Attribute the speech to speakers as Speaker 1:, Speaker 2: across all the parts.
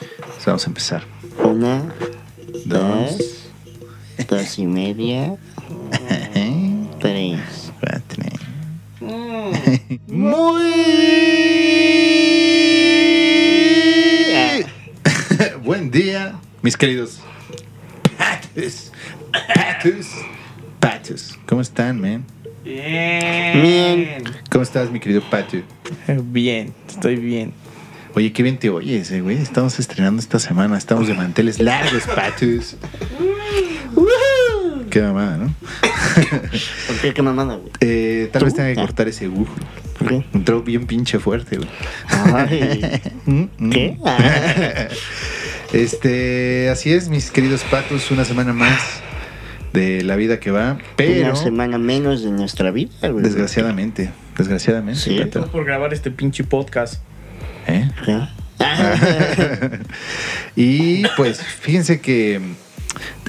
Speaker 1: Entonces vamos a empezar.
Speaker 2: Una,
Speaker 1: Dos.
Speaker 2: dos, dos y media, tres.
Speaker 1: Cuatro. Muy buen día, mis queridos patus, patus, patus. ¿Cómo están, man?
Speaker 2: Bien.
Speaker 1: ¿Cómo estás, mi querido Patu?
Speaker 3: Bien, estoy bien.
Speaker 1: Oye, qué bien te oyes, eh, güey. Estamos estrenando esta semana. Estamos de manteles largos, Patus. Qué mamada, ¿no?
Speaker 2: ¿Por qué? ¿Qué mamada, güey?
Speaker 1: Eh, tal vez tenga que
Speaker 2: Ah.
Speaker 1: cortar ese uh.
Speaker 2: ¿Por qué?
Speaker 1: Entró bien pinche fuerte, güey.
Speaker 2: Ay,
Speaker 1: Mm, mm.
Speaker 2: ¿Qué? Ah.
Speaker 1: Este, así es, mis queridos patos, una semana más de la vida que va, pero
Speaker 2: Una semana menos de nuestra vida, güey.
Speaker 1: desgraciadamente, desgraciadamente,
Speaker 2: Sí.
Speaker 3: Por grabar este pinche podcast.
Speaker 1: ¿Eh?
Speaker 2: ¿Qué?
Speaker 1: y pues fíjense que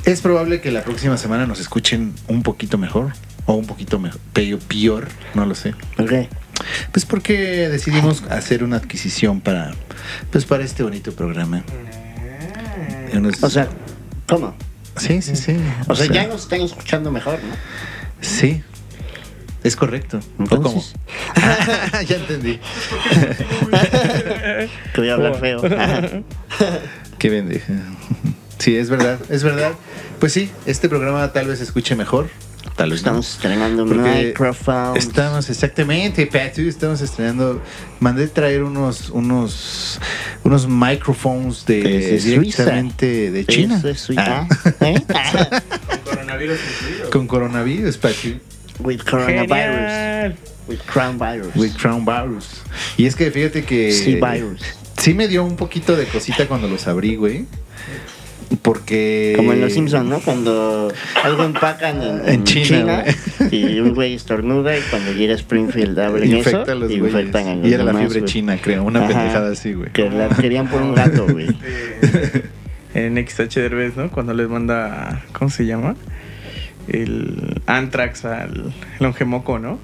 Speaker 1: es probable que la próxima semana nos escuchen un poquito mejor o un poquito mejor, peor, no lo sé.
Speaker 2: ¿Por qué?
Speaker 1: Pues porque decidimos hacer una adquisición para pues para este bonito programa. Unos-
Speaker 2: O sea, ¿cómo?
Speaker 1: sí, sí, sí.
Speaker 2: O sea, ya nos están escuchando mejor, ¿no?
Speaker 1: Sí. Es correcto. ¿O cómo?
Speaker 2: Entonces,
Speaker 1: ya entendí.
Speaker 2: que voy a hablar feo.
Speaker 1: Qué bendeja. Sí, es verdad, es verdad. Pues sí, este programa tal vez se escuche mejor. Tal vez no.
Speaker 2: Estamos estrenando
Speaker 1: Porque
Speaker 2: microphones.
Speaker 1: Estamos exactamente, Patu, estamos estrenando. Mandé traer unos unos unos microphones de directamente de China.
Speaker 2: Eso es Suiza.
Speaker 1: Ah,
Speaker 2: ¿Eh?
Speaker 3: Con coronavirus incluido.
Speaker 1: con coronavirus, Patu.
Speaker 2: With coronavirus.
Speaker 3: Genial.
Speaker 2: With crown virus.
Speaker 1: With crown virus. Y es que fíjate que
Speaker 2: Sí, virus.
Speaker 1: sí me dio un poquito de cosita cuando los abrí, güey. Porque
Speaker 2: Como en Los Simpsons, ¿no? Cuando algo empacan en,
Speaker 1: En China,
Speaker 2: y un güey estornuda y cuando llega a Springfield abren
Speaker 1: Infecta
Speaker 2: eso
Speaker 1: a los
Speaker 2: y infectan a los
Speaker 1: Y era la fiebre
Speaker 2: güey.
Speaker 1: china, creo. Una
Speaker 2: Ajá.
Speaker 1: pendejada así, güey.
Speaker 2: Que la querían por un gato, güey.
Speaker 3: En XH Derbez, ¿no? Cuando les manda. ¿Cómo se llama? El Antrax al Longemoco, ¿no?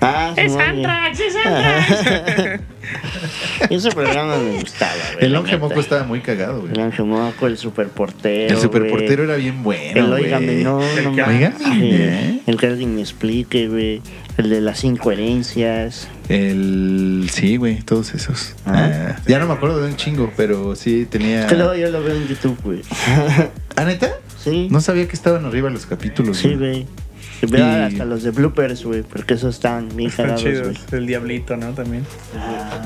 Speaker 2: Ah,
Speaker 3: ¡Es. Antrax! ¡Es Antrax!
Speaker 2: Ese programa me gustaba, güey.
Speaker 1: El longe moco estaba muy cagado, güey.
Speaker 2: El Longemoco, el superportero.
Speaker 1: El superportero
Speaker 2: güey.
Speaker 1: era bien bueno,
Speaker 2: El. Óigame, no,
Speaker 3: El
Speaker 2: no
Speaker 3: que-
Speaker 2: Sí.
Speaker 1: ¿eh?
Speaker 2: El que alguien me explique, güey. El de las incoherencias.
Speaker 1: El... Sí, güey, todos esos.
Speaker 2: Ah.
Speaker 1: Ah, ya no me acuerdo de un chingo, pero sí tenía...
Speaker 2: Es que luego yo lo veo en YouTube, güey.
Speaker 1: ¿Ah, neta?
Speaker 2: Sí.
Speaker 1: No sabía que estaban arriba los capítulos.
Speaker 2: Sí,
Speaker 1: güey.
Speaker 2: güey. Y hasta los de bloopers, güey, porque esos están bien
Speaker 3: Están chidos. El Diablito, ¿no? También.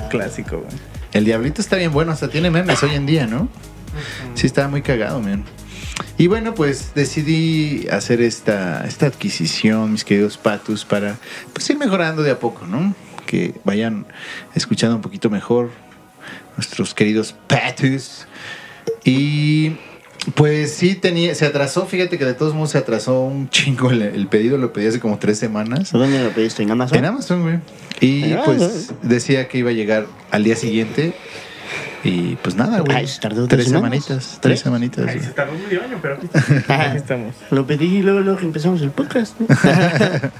Speaker 3: Clásico, güey.
Speaker 1: El Diablito está bien bueno, hasta tiene memes hoy en día, ¿no? Sí, estaba muy cagado, man. Y bueno, pues decidí hacer esta, esta adquisición, mis queridos patus, para pues ir mejorando de a poco, ¿no? Que vayan escuchando un poquito mejor nuestros queridos patus. Y pues sí, tenía, se atrasó, fíjate que de todos modos se atrasó un chingo el, el pedido, lo pedí hace como tres semanas.
Speaker 2: ¿Dónde lo pediste? ¿En Amazon?
Speaker 1: En Amazon, güey. Y
Speaker 2: Ah,
Speaker 1: pues decía que iba a llegar al día siguiente. Y pues nada, güey.
Speaker 2: Ay, se tardó
Speaker 1: tres
Speaker 2: tres
Speaker 1: semanitas. Tres
Speaker 2: ¿Tres?
Speaker 1: semanitas.
Speaker 3: Ahí
Speaker 1: güey.
Speaker 3: se tardó medio año, pero aquí, estamos.
Speaker 2: Lo pedí y luego, luego empezamos el podcast. ¿no?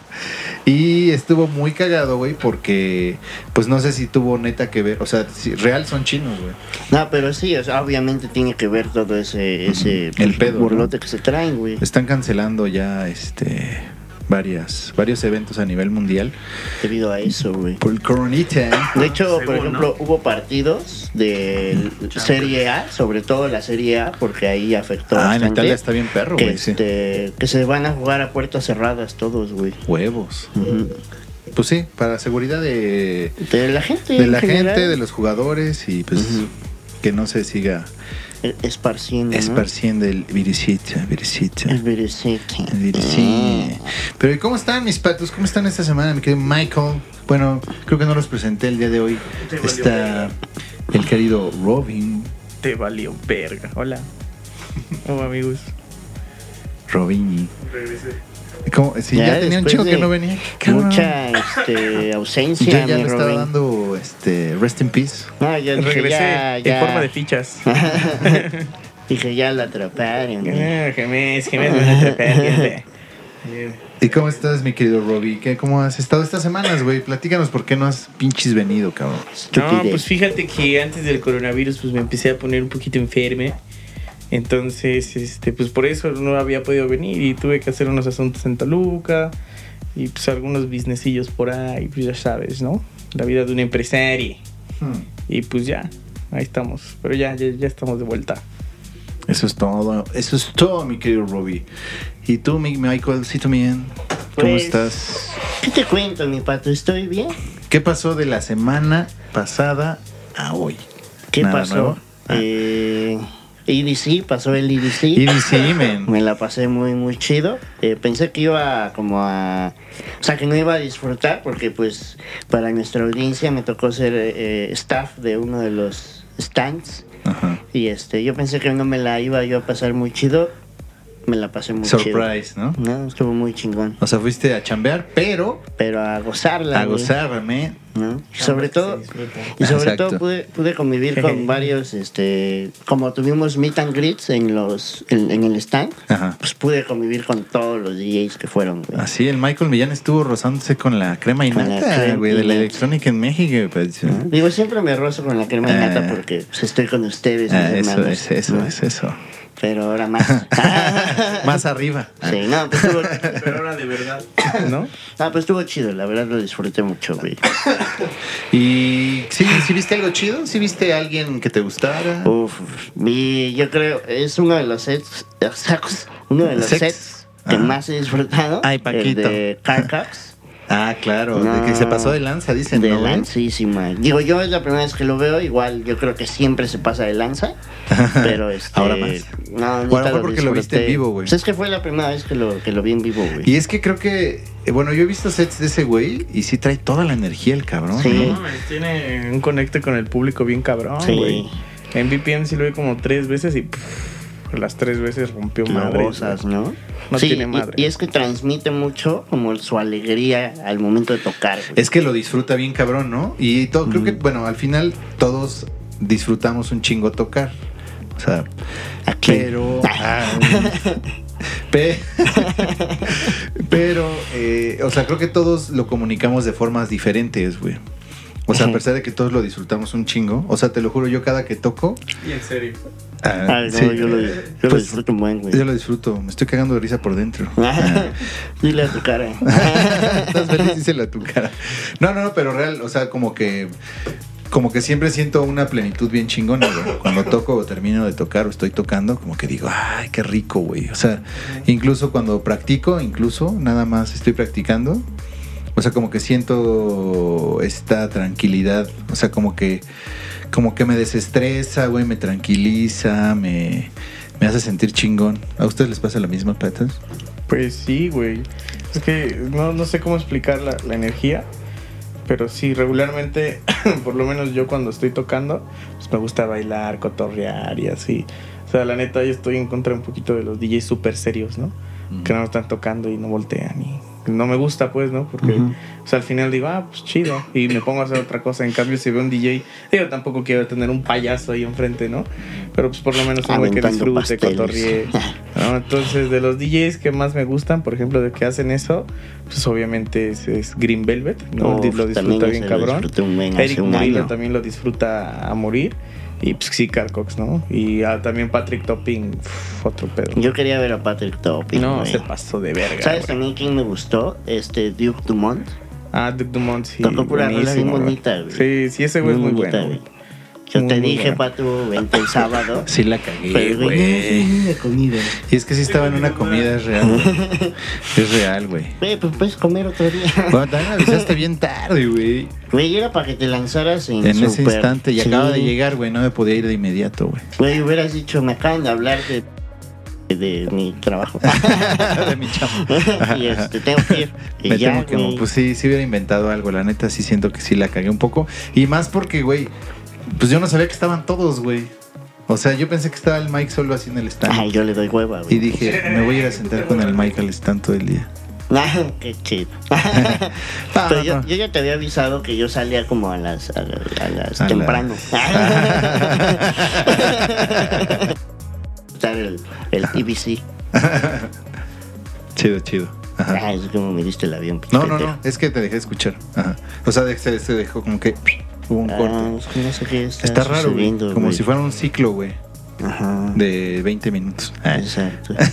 Speaker 1: Y estuvo muy cagado, güey, porque pues no sé si tuvo neta que ver. O sea, si real son chinos, güey.
Speaker 2: no, pero sí, o sea, obviamente tiene que ver todo ese, ese
Speaker 1: El pedo,
Speaker 2: burlote que se traen, güey.
Speaker 1: Están cancelando ya este varias, varios eventos a nivel mundial
Speaker 2: Debido a eso, güey.
Speaker 1: por el coronita. ¿eh?
Speaker 2: De hecho, por ejemplo, hubo partidos de Serie A, sobre todo la Serie A, porque ahí afectó
Speaker 1: Ah, en Italia está bien perro,
Speaker 2: que,
Speaker 1: güey. sí.
Speaker 2: este, que se van a jugar a puertas cerradas todos, güey.
Speaker 1: Huevos. Pues sí, para seguridad de,
Speaker 2: De la gente.
Speaker 1: de la
Speaker 2: general,
Speaker 1: gente, de los jugadores y pues
Speaker 2: Ujú.
Speaker 1: que no se siga
Speaker 2: Esparciendo. ¿no?
Speaker 1: esparciendo el virusito, virusito.
Speaker 2: El virusito.
Speaker 1: El virusito. Pero ¿y cómo están mis patos? ¿Cómo están esta semana, mi querido Michael? Bueno, creo que no los presenté el día de hoy. Está el querido Robin.
Speaker 3: Te valió verga. Hola. Hola, amigos.
Speaker 1: Robin.
Speaker 3: Regresé.
Speaker 1: ¿Cómo? Si ya,
Speaker 2: Ya
Speaker 1: tenía un
Speaker 2: después
Speaker 1: chico que no venía. cabrón.
Speaker 2: Mucha este,
Speaker 1: Yo
Speaker 2: ausencia,
Speaker 1: ya
Speaker 2: mi
Speaker 1: le estaba dando este, Rest in Peace.
Speaker 2: No, yo dije
Speaker 3: Regresé
Speaker 2: ya, ya.
Speaker 3: en forma de fichas.
Speaker 2: dije ya la atraparon.
Speaker 3: Ah, Gemes, gemes, van a atrapar.
Speaker 1: ¿Y cómo estás, mi querido Robbie? ¿Qué, ¿Cómo has estado estas semanas, güey? Platícanos por qué no has pinches venido, cabrón.
Speaker 3: No, pues fíjate que antes del coronavirus pues me empecé a poner un poquito enferme. Entonces, este, pues por eso no había podido venir y tuve que hacer unos asuntos en Toluca y pues algunos businessillos por ahí, pues ya sabes, ¿no? La vida de un empresario. Y pues ya, ahí estamos. Pero ya, ya, ya estamos de vuelta.
Speaker 1: Eso es todo, eso es todo, mi querido Robbie. ¿Y tú, mi Michael, sí también? ¿Cómo
Speaker 2: Pues-
Speaker 1: estás?
Speaker 2: ¿Qué te cuento, mi pato? ¿Estoy bien?
Speaker 1: ¿Qué pasó de la semana pasada a hoy?
Speaker 2: ¿Qué
Speaker 1: Nada
Speaker 2: pasó?
Speaker 1: nuevo. Ah.
Speaker 2: Eh, EDC, pasó el EDC.
Speaker 1: EDC, man.
Speaker 2: Me la pasé muy, muy chido. Eh, pensé que iba como a... O sea, que no iba a disfrutar porque pues para nuestra audiencia me tocó ser eh, staff de uno de los stands.
Speaker 1: Ajá.
Speaker 2: Y este, yo pensé que no me la iba yo a pasar muy chido. Me la pasé muy
Speaker 1: Surprise, ¿no?
Speaker 2: chido. No, estuvo muy chingón.
Speaker 1: O sea, fuiste a chambear, pero
Speaker 2: Pero a gozarla.
Speaker 1: a
Speaker 2: güey,
Speaker 1: gozar, man.
Speaker 2: ¿no? Y sobre todo... Y sobre
Speaker 1: Exacto.
Speaker 2: todo pude, pude convivir con varios, este, como tuvimos meet and greets en los, en, en el stand,
Speaker 1: Ajá.
Speaker 2: pues pude convivir con todos los DJs que fueron, güey.
Speaker 1: Así, el Michael Millán estuvo rozándose con la crema y nata, güey, de
Speaker 2: y
Speaker 1: la electrónica en México. pues.
Speaker 2: ¿no? Digo, siempre me rozo con la crema de nata
Speaker 1: Ah.
Speaker 2: porque pues, estoy con ustedes,
Speaker 1: Ah, eso
Speaker 2: hermanos,
Speaker 1: es, eso
Speaker 2: ¿no?
Speaker 1: es, eso.
Speaker 2: Pero ahora más.
Speaker 1: Más arriba.
Speaker 2: sí, no, pues estuvo,
Speaker 3: Pero ahora de verdad, ¿no?
Speaker 2: no, pues estuvo chido, la verdad lo disfruté mucho, güey.
Speaker 1: Y sí, sí viste algo chido, sí viste a alguien que te gustara.
Speaker 2: Uf, vi, yo creo, es uno de los sets, uno de los
Speaker 1: Sex.
Speaker 2: sets que
Speaker 1: Ajá.
Speaker 2: más he disfrutado.
Speaker 1: Ay,
Speaker 2: el
Speaker 1: Paquito.
Speaker 2: de Carcax.
Speaker 1: Ah, claro, de que se pasó de lanza, dicen,
Speaker 2: De
Speaker 1: ¿no? güey?
Speaker 2: lancísima. Digo, yo es la primera vez que lo veo, igual yo creo que siempre se pasa de lanza. Pero este.
Speaker 1: Ahora más.
Speaker 2: No,
Speaker 1: O a lo
Speaker 2: neta
Speaker 1: mejor porque lo viste en vivo, güey.
Speaker 2: Pues es que fue la primera vez que lo, que lo vi en vivo, güey.
Speaker 1: Y es que creo que, eh, bueno, yo he visto sets de ese güey y sí trae toda la energía el cabrón.
Speaker 2: Sí.
Speaker 3: tiene un conecte con el público bien cabrón,
Speaker 2: Sí.
Speaker 3: güey. En VPN sí lo vi como tres veces y pff, las tres veces rompió
Speaker 2: Lo
Speaker 3: madre.
Speaker 2: ¿no?
Speaker 3: No
Speaker 2: sí,
Speaker 3: tiene
Speaker 2: y-
Speaker 3: madre.
Speaker 2: Y, es que transmite mucho como su alegría al momento de tocar, güey.
Speaker 1: Es que lo disfruta bien cabrón, ¿no? Y todo, creo que, bueno, al final todos disfrutamos un chingo tocar. O sea,
Speaker 2: Aquí.
Speaker 1: pero... ah, pe- pero, eh, o sea, creo que todos lo comunicamos de formas diferentes, güey. O sea, a pesar de que todos lo disfrutamos un chingo. O sea, te lo juro, yo cada que toco...
Speaker 3: Y en serio.
Speaker 1: ah,
Speaker 2: Ay, no,
Speaker 1: sí,
Speaker 2: yo lo, yo lo
Speaker 1: pues,
Speaker 2: disfruto un buen, güey.
Speaker 1: Yo lo disfruto, me estoy cagando de risa por dentro. Ah.
Speaker 2: Dile a tu cara.
Speaker 1: Estás feliz, díselo a tu cara. No, no, no, pero real, o sea, como que. Como que siempre siento una plenitud bien chingona, güey. Cuando toco o termino de tocar o estoy tocando, como que digo, ay, qué rico, güey. O sea, incluso cuando practico, incluso nada más estoy practicando, o sea, como que siento esta tranquilidad. O sea, como que, como que me desestresa, güey, me tranquiliza, me, me hace sentir chingón. ¿A ustedes les pasa lo mismo, patas?
Speaker 3: Pues sí, güey. Es que no, no sé cómo explicar la, la energía. Pero sí, regularmente, por lo menos yo cuando estoy tocando, pues me gusta bailar, cotorrear y así. O sea, la neta, yo estoy en contra un poquito de los DJs súper serios, ¿no? Que no están tocando y no voltean y no me gusta, pues, ¿no? Porque,
Speaker 2: Ujú.
Speaker 3: o sea, al final digo, ah, pues chido. Y me pongo a hacer otra cosa. En cambio, si veo un DJ, digo, tampoco quiero tener un payaso ahí enfrente, ¿no? Pero pues por lo menos un güey que disfrute, cotorree. ¿no? Entonces, de los DJs que más me gustan, por ejemplo, de que hacen eso, pues obviamente es, es Green Velvet, ¿no?
Speaker 2: Uf,
Speaker 3: lo disfruta bien cabrón. Eric Murillo también lo disfruta a morir. Y pues sí, Carl Cox, ¿no? Y ah, también Patrick Topping, uf, otro pedo.
Speaker 2: Yo quería ver a Patrick Topping.
Speaker 3: no,
Speaker 2: güey.
Speaker 3: se pasó de verga.
Speaker 2: ¿Sabes
Speaker 3: güey.
Speaker 2: también quién me gustó? Este Duke Dumont.
Speaker 3: Ah, Duke Dumont, sí.
Speaker 2: Tocó pura rola bien
Speaker 3: güey.
Speaker 2: bonita, güey.
Speaker 3: Sí, sí, ese güey es muy
Speaker 2: bonita,
Speaker 3: bueno.
Speaker 2: güey. Yo
Speaker 3: Muy,
Speaker 2: te
Speaker 3: muy
Speaker 2: dije,
Speaker 3: bueno.
Speaker 2: Pato, vente el sábado.
Speaker 1: Sí la cagué,
Speaker 2: Pero, güey, comida.
Speaker 1: Y es que sí estaba en una comida, es real. güey. Es real, güey.
Speaker 2: Güey, pues puedes comer otro día.
Speaker 1: Bueno, también avisaste bien tarde, güey.
Speaker 2: Güey, era para que te lanzaras en,
Speaker 1: En ese instante. Y
Speaker 2: Sí.
Speaker 1: acaba de llegar, güey. No me podía ir de inmediato, güey.
Speaker 2: Güey, hubieras dicho, me acaban de hablar de, de mi trabajo.
Speaker 1: de mi chamo.
Speaker 2: y este, tengo que ir.
Speaker 1: Me
Speaker 2: ya,
Speaker 1: temo que, pues sí, sí hubiera inventado algo. La neta, sí siento que sí la cagué un poco. Y más porque, güey, pues yo no sabía que estaban todos, güey. O sea, yo pensé que estaba el Mike solo así en el stand.
Speaker 2: Ay, yo le doy hueva,
Speaker 1: Y
Speaker 2: güey.
Speaker 1: dije, me voy a ir a sentar con el Mike al stand todo el día.
Speaker 2: Ah, qué chido. Pero yo,
Speaker 1: no.
Speaker 2: yo ya te había avisado que yo salía como a las, a, la- a las
Speaker 1: A la-
Speaker 2: temprano. Estar el, el TBC.
Speaker 1: Chido, chido. Ajá.
Speaker 2: Ah, es como me diste el avión. pinche
Speaker 1: No, no, no, es que te dejé escuchar. Ajá. O sea, se dejó como que hubo un
Speaker 2: Ah,
Speaker 1: corte.
Speaker 2: es que no sé qué está,
Speaker 1: Está raro, güey. Como
Speaker 2: güey.
Speaker 1: si fuera un ciclo, güey,
Speaker 2: Ajá.
Speaker 1: de 20 minutos. Ah.
Speaker 2: Exacto.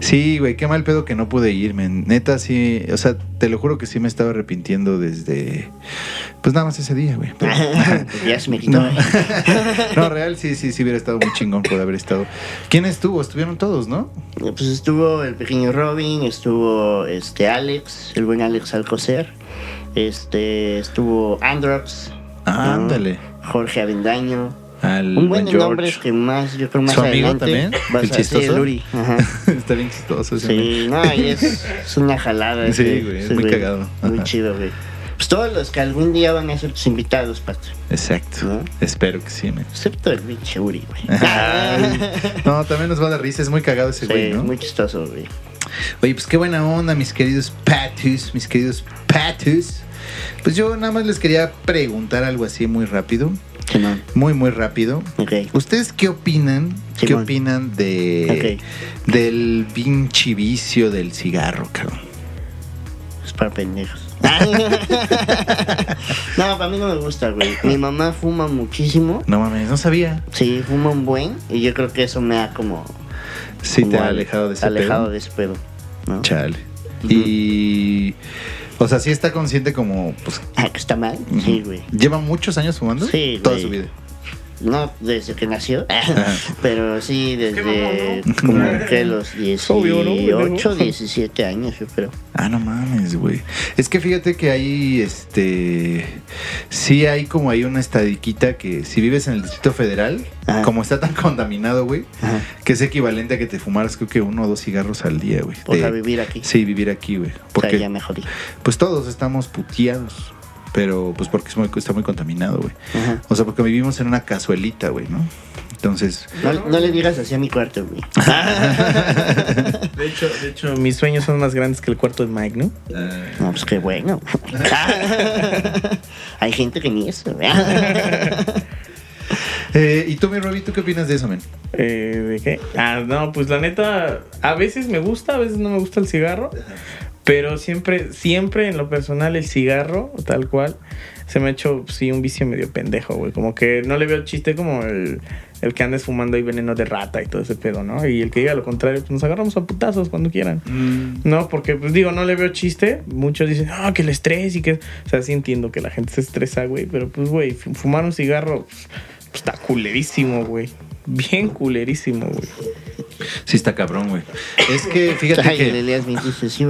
Speaker 1: Sí, güey, qué mal pedo que no pude ir, men. Neta, sí, o sea, te lo juro que sí me estaba arrepintiendo desde, pues nada más ese día, güey. Pero-
Speaker 2: ya se me quitó.
Speaker 1: No. no, real, sí, sí, sí hubiera estado muy chingón por haber estado. ¿Quién estuvo? Estuvieron todos, ¿no?
Speaker 2: Pues estuvo el pequeño Robin, estuvo este Alex, el buen Alex Alcocer, este estuvo Androx,
Speaker 1: Ah,
Speaker 2: ¿no?
Speaker 1: ándale.
Speaker 2: Jorge Avendaño,
Speaker 1: Al
Speaker 2: un buen
Speaker 1: George.
Speaker 2: nombres que más, yo creo más
Speaker 1: ¿Su amigo
Speaker 2: adelante
Speaker 1: también?
Speaker 2: vas
Speaker 1: ¿El
Speaker 2: a- sí,
Speaker 1: chistoso?
Speaker 2: ajá.
Speaker 1: Está bien chistoso ese
Speaker 2: Sí, no, y es, es una jalada.
Speaker 1: Sí,
Speaker 2: ese-
Speaker 1: güey, es
Speaker 2: ese
Speaker 1: muy cagado.
Speaker 2: Muy chido, güey. Pues todos los que algún día van a ser tus invitados, Pato.
Speaker 1: Exacto.
Speaker 2: ¿No?
Speaker 1: Espero que sí, men.
Speaker 2: Excepto el pinche Uri, güey.
Speaker 1: Ay, No, también nos va a dar risa, es muy cagado ese
Speaker 2: Sí,
Speaker 1: güey, ¿no?
Speaker 2: muy chistoso, güey.
Speaker 1: Oye, pues qué buena onda, mis queridos patus, mis queridos patus. Pues yo nada más les quería preguntar algo así muy rápido,
Speaker 2: Simón.
Speaker 1: muy, muy rápido. ¿Ustedes qué opinan? ¿Qué opinan de del pinche vicio del cigarro, cabrón?
Speaker 2: Es para pendejos. no, para mí no me gusta, güey. Mi mamá fuma muchísimo.
Speaker 1: No mames, no sabía.
Speaker 2: Sí, fuma un buen. Y yo creo que eso me ha como.
Speaker 1: Sí, te ha alejado de ese
Speaker 2: Alejado
Speaker 1: pedo.
Speaker 2: de ese pedo. ¿no?
Speaker 1: Chale. Y. O sea, sí está consciente como. Pues,
Speaker 2: Ah, que está mal. Sí, güey.
Speaker 1: ¿Lleva muchos años fumando?
Speaker 2: Sí,
Speaker 1: Toda
Speaker 2: güey.
Speaker 1: su vida.
Speaker 2: No desde que nació, pero sí desde como que los
Speaker 3: obvio, ¿no?
Speaker 2: 18, 17 años, yo creo.
Speaker 1: Ah, no mames, güey. Es que fíjate que hay, este, sí hay como hay una estadiquita que si vives en el Distrito Federal,
Speaker 2: Ajá.
Speaker 1: como está tan contaminado, güey, que es equivalente a que te fumaras creo que uno o dos cigarros al día, güey.
Speaker 2: O sea, vivir aquí.
Speaker 1: Sí, vivir aquí, güey.
Speaker 2: O sea,
Speaker 1: Porque,
Speaker 2: ya me jodí.
Speaker 1: pues todos estamos puteados, pero pues porque es muy- está muy contaminado, güey.
Speaker 2: Ajá.
Speaker 1: O sea, porque vivimos en una cazuelita, güey, ¿no? Entonces,
Speaker 2: No, no le digas así a mi cuarto, güey.
Speaker 3: De hecho, de hecho, mis sueños son más grandes que el cuarto de Mike, ¿no?
Speaker 2: No, pues qué bueno. Hay gente que ni eso. güey.
Speaker 1: eh, ¿y tú, mi Robbie, tú qué opinas de eso, men?
Speaker 3: Eh, ¿De qué? Ah, no, pues la neta, a veces me gusta, a veces no me gusta el cigarro. Pero siempre, siempre en lo personal, el cigarro, tal cual, se me ha hecho, sí, un vicio medio pendejo, güey. Como que no le veo chiste como el, el que andes fumando ahí veneno de rata y todo ese pedo, ¿no? Y el que diga lo contrario, pues nos agarramos a putazos cuando quieran. No, porque, pues digo, no le veo chiste. Muchos dicen, ah, que el estrés y que. O sea, sí entiendo que la gente se estresa, güey. Pero, pues, güey, fu- fumar un cigarro pues, pues, está culerísimo, güey. Bien culerísimo, güey.
Speaker 1: Sí está cabrón, güey. Es que, fíjate
Speaker 2: Ay,
Speaker 1: que...
Speaker 2: me dice, sí,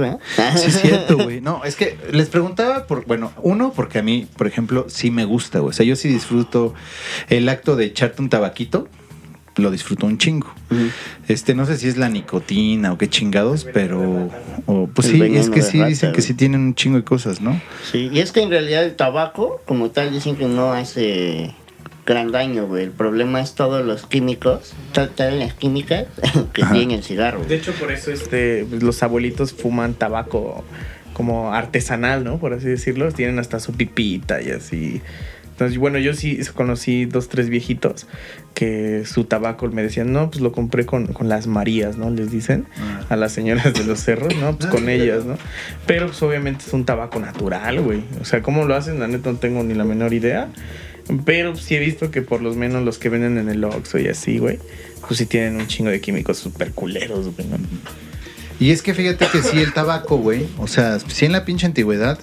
Speaker 1: es cierto, güey. No, es que les preguntaba por, bueno, uno, porque a mí, por ejemplo, sí me gusta, güey. O sea, yo sí disfruto el acto de echarte un tabaquito, lo disfruto un chingo. Este, no sé si es la nicotina o qué chingados, pero, o, pues
Speaker 2: El
Speaker 1: sí, es que sí
Speaker 2: rata,
Speaker 1: dicen que sí tienen un chingo de cosas, ¿no?
Speaker 2: Sí, y es que en realidad el tabaco, como tal, dicen que no hace gran daño, güey. El problema es todos los químicos, to- todas las químicas que
Speaker 1: Ajá.
Speaker 2: tiene el cigarro.
Speaker 3: De hecho, por eso este, pues, los abuelitos fuman tabaco como artesanal, ¿no? Por así decirlo. Tienen hasta su pipita y así. Entonces, bueno, yo sí conocí dos, tres viejitos que su tabaco me decían, no, pues lo compré con, con las Marías, ¿no? Les dicen a las señoras de los cerros, ¿no? Pues con ellas, ¿no? Pero pues obviamente es un tabaco natural, güey. O sea, ¿cómo lo hacen? La neta no tengo ni la menor idea. Pero sí he visto que por lo menos los que venden en el Oxxo y así, güey, pues sí tienen un chingo de químicos súper culeros, güey.
Speaker 1: Y es que fíjate que sí, el tabaco, güey, o sea, sí en la pinche antigüedad,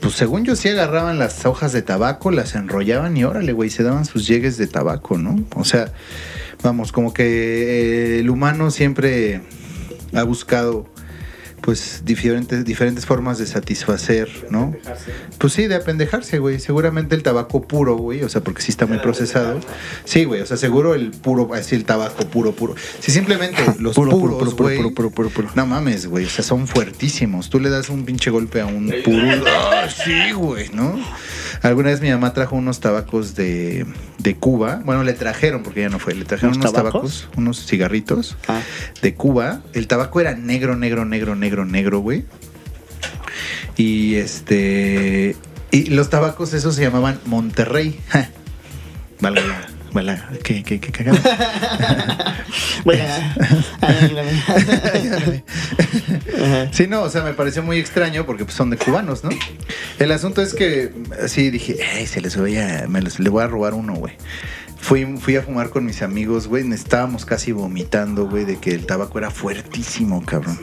Speaker 1: pues según yo sí agarraban las hojas de tabaco, las enrollaban y órale, güey, se daban sus llegues de tabaco, ¿no? O sea, vamos, como que eh, el humano siempre ha buscado pues diferentes, diferentes formas de satisfacer, ¿no? Pues sí, de apendejarse, güey. Seguramente el tabaco puro, güey, o sea, porque sí está muy procesado. Sí, güey, o sea, seguro el puro, así el tabaco puro, puro. Si simplemente los
Speaker 2: Puro, puro,
Speaker 1: puros,
Speaker 2: puro, puro,
Speaker 1: güey,
Speaker 2: puro, puro, puro, puro.
Speaker 1: no mames, güey, o sea, son fuertísimos. Tú le das un pinche golpe a un puro. ¡Ah, sí, güey, ¿no? Alguna vez mi mamá trajo unos tabacos de, de Cuba. Bueno, le trajeron, porque ya no fue. Le trajeron
Speaker 2: ¿Unos
Speaker 1: unos
Speaker 2: tabacos?
Speaker 1: tabacos, unos cigarritos
Speaker 2: Ah,
Speaker 1: de Cuba. El tabaco era negro, negro, negro, negro, negro, güey. Y este. Y los tabacos esos se llamaban Monterrey. La, Bala, ¿qué, qué, qué cagado?
Speaker 2: Bueno.
Speaker 1: Sí, no, o sea, me pareció muy extraño porque pues, son de cubanos, ¿no? El asunto es que sí dije, "Ey, se les voy a, me le voy a robar uno, güey. Fui, fui a fumar con mis amigos, güey. Estábamos casi vomitando, güey, de que el tabaco era fuertísimo, cabrón.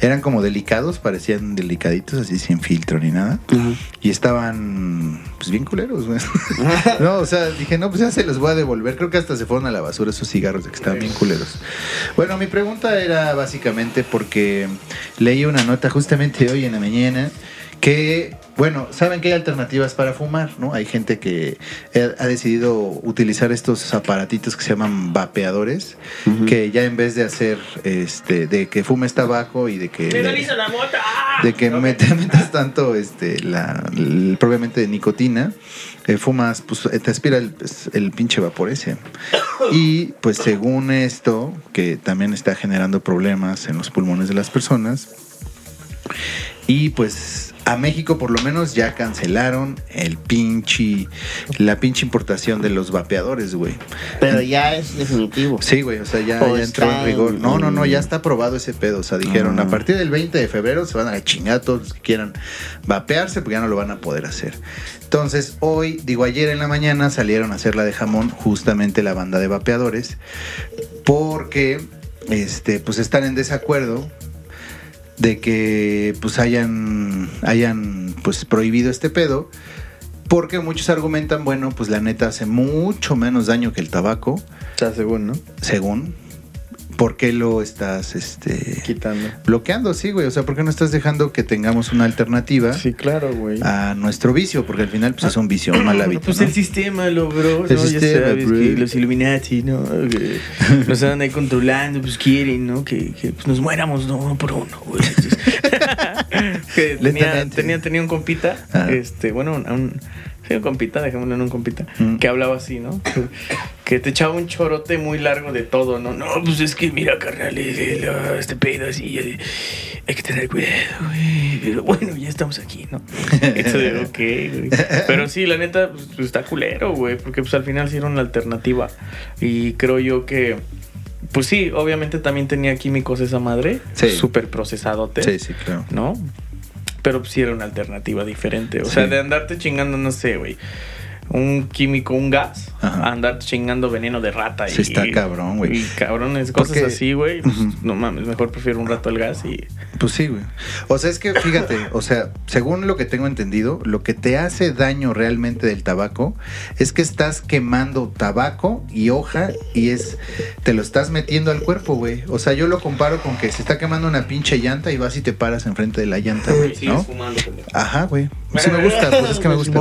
Speaker 1: Eran como delicados, parecían delicaditos, así sin filtro ni nada. Y estaban, pues bien culeros, güey. no, o sea, dije, no, pues ya se los voy a devolver. Creo que hasta se fueron a la basura esos cigarros de que estaban bien culeros. Bueno, mi pregunta era básicamente porque leí una nota justamente hoy en la mañana que, bueno, saben que hay alternativas para fumar, ¿no? Hay gente que ha ha decidido utilizar estos aparatitos que se llaman vapeadores, que ya en vez de hacer, este, de que fumes tabaco y de que...
Speaker 3: ¡Legaliza la mota! ¡Ah!
Speaker 1: de que mete- metas tanto este la el- propiamente de nicotina eh, fumas pues eh, te aspira el, pues, el pinche vapor ese y pues según esto que también está generando problemas en los pulmones de las personas y pues a México por lo menos ya cancelaron el pinche la pinche importación de los vapeadores güey
Speaker 2: Pero ya es definitivo.
Speaker 1: Sí, güey, o sea, ya,
Speaker 2: O
Speaker 1: ya entró en rigor. No, no, no, ya está aprobado ese pedo. O sea, dijeron,
Speaker 2: Ah.
Speaker 1: a partir del 20 de febrero se van a la chingada todos los que quieran vapearse, porque ya no lo van a poder hacer. Entonces, hoy, digo, ayer en la mañana salieron a hacer la de jamón, justamente la banda de vapeadores, porque, este, pues están en desacuerdo de que, pues hayan, hayan, pues prohibido este pedo. Porque muchos argumentan, bueno, pues la neta hace mucho menos daño que el tabaco
Speaker 4: O sea, según, ¿no?
Speaker 1: según, ¿por qué lo estás este,
Speaker 4: Quitando.
Speaker 1: bloqueando? Sí, güey. O sea, ¿por qué no estás dejando que tengamos una alternativa
Speaker 4: Sí, claro, güey.
Speaker 1: a nuestro vicio? Porque al final pues, es un vicio, un mal hábito.
Speaker 3: Pues
Speaker 1: ¿no?
Speaker 3: el sistema logró,
Speaker 1: El
Speaker 3: ¿no?
Speaker 1: sistema,
Speaker 3: ya sabes que los Illuminati, ¿no? Que nos andan ahí controlando, pues quieren, ¿no? Que, que, pues, nos muéramos, ¿no? Uno por uno, güey. Que tenía, tenía, tenía un compita,
Speaker 1: Ah.
Speaker 3: este, bueno, un, un- sí, un compita, dejémoslo en un compita,
Speaker 1: Mm.
Speaker 3: que hablaba así, ¿no? Que, que te echaba un chorote muy largo de todo, ¿no? No, pues es que mira, carnal, eh, lo- este pedo así, eh, hay que tener cuidado, güey. Pero bueno, ya estamos aquí, ¿no? Entonces, ok, güey. Pero sí, la neta, pues, pues, está culero, güey, porque pues al final sí era una alternativa. Y creo yo que, pues sí, obviamente también tenía químicos esa madre,
Speaker 1: Sí.
Speaker 3: súper procesadote,
Speaker 1: Sí, sí, claro.
Speaker 3: ¿no? Pero sí era una alternativa diferente. O
Speaker 1: Sí.
Speaker 3: sea, de andarte chingando, no sé, güey. Un químico, un gas,
Speaker 1: Ajá.
Speaker 3: a andarte chingando veneno de rata.
Speaker 1: Sí, está cabrón, güey.
Speaker 3: Y cabrones, cosas
Speaker 1: Porque-
Speaker 3: así, güey. pues. No mames, mejor prefiero un rato el gas y.
Speaker 1: Pues sí, güey. O sea, es que fíjate, o sea, según lo que tengo entendido, lo que te hace daño realmente del tabaco es que estás quemando tabaco y hoja y es te lo estás metiendo al cuerpo, güey. O sea, yo lo comparo con que se está quemando una pinche llanta y vas y te paras enfrente de la llanta, güey, ¿no?
Speaker 3: fumando.
Speaker 1: Ajá, güey. Sí me gusta, pues es que me gusta.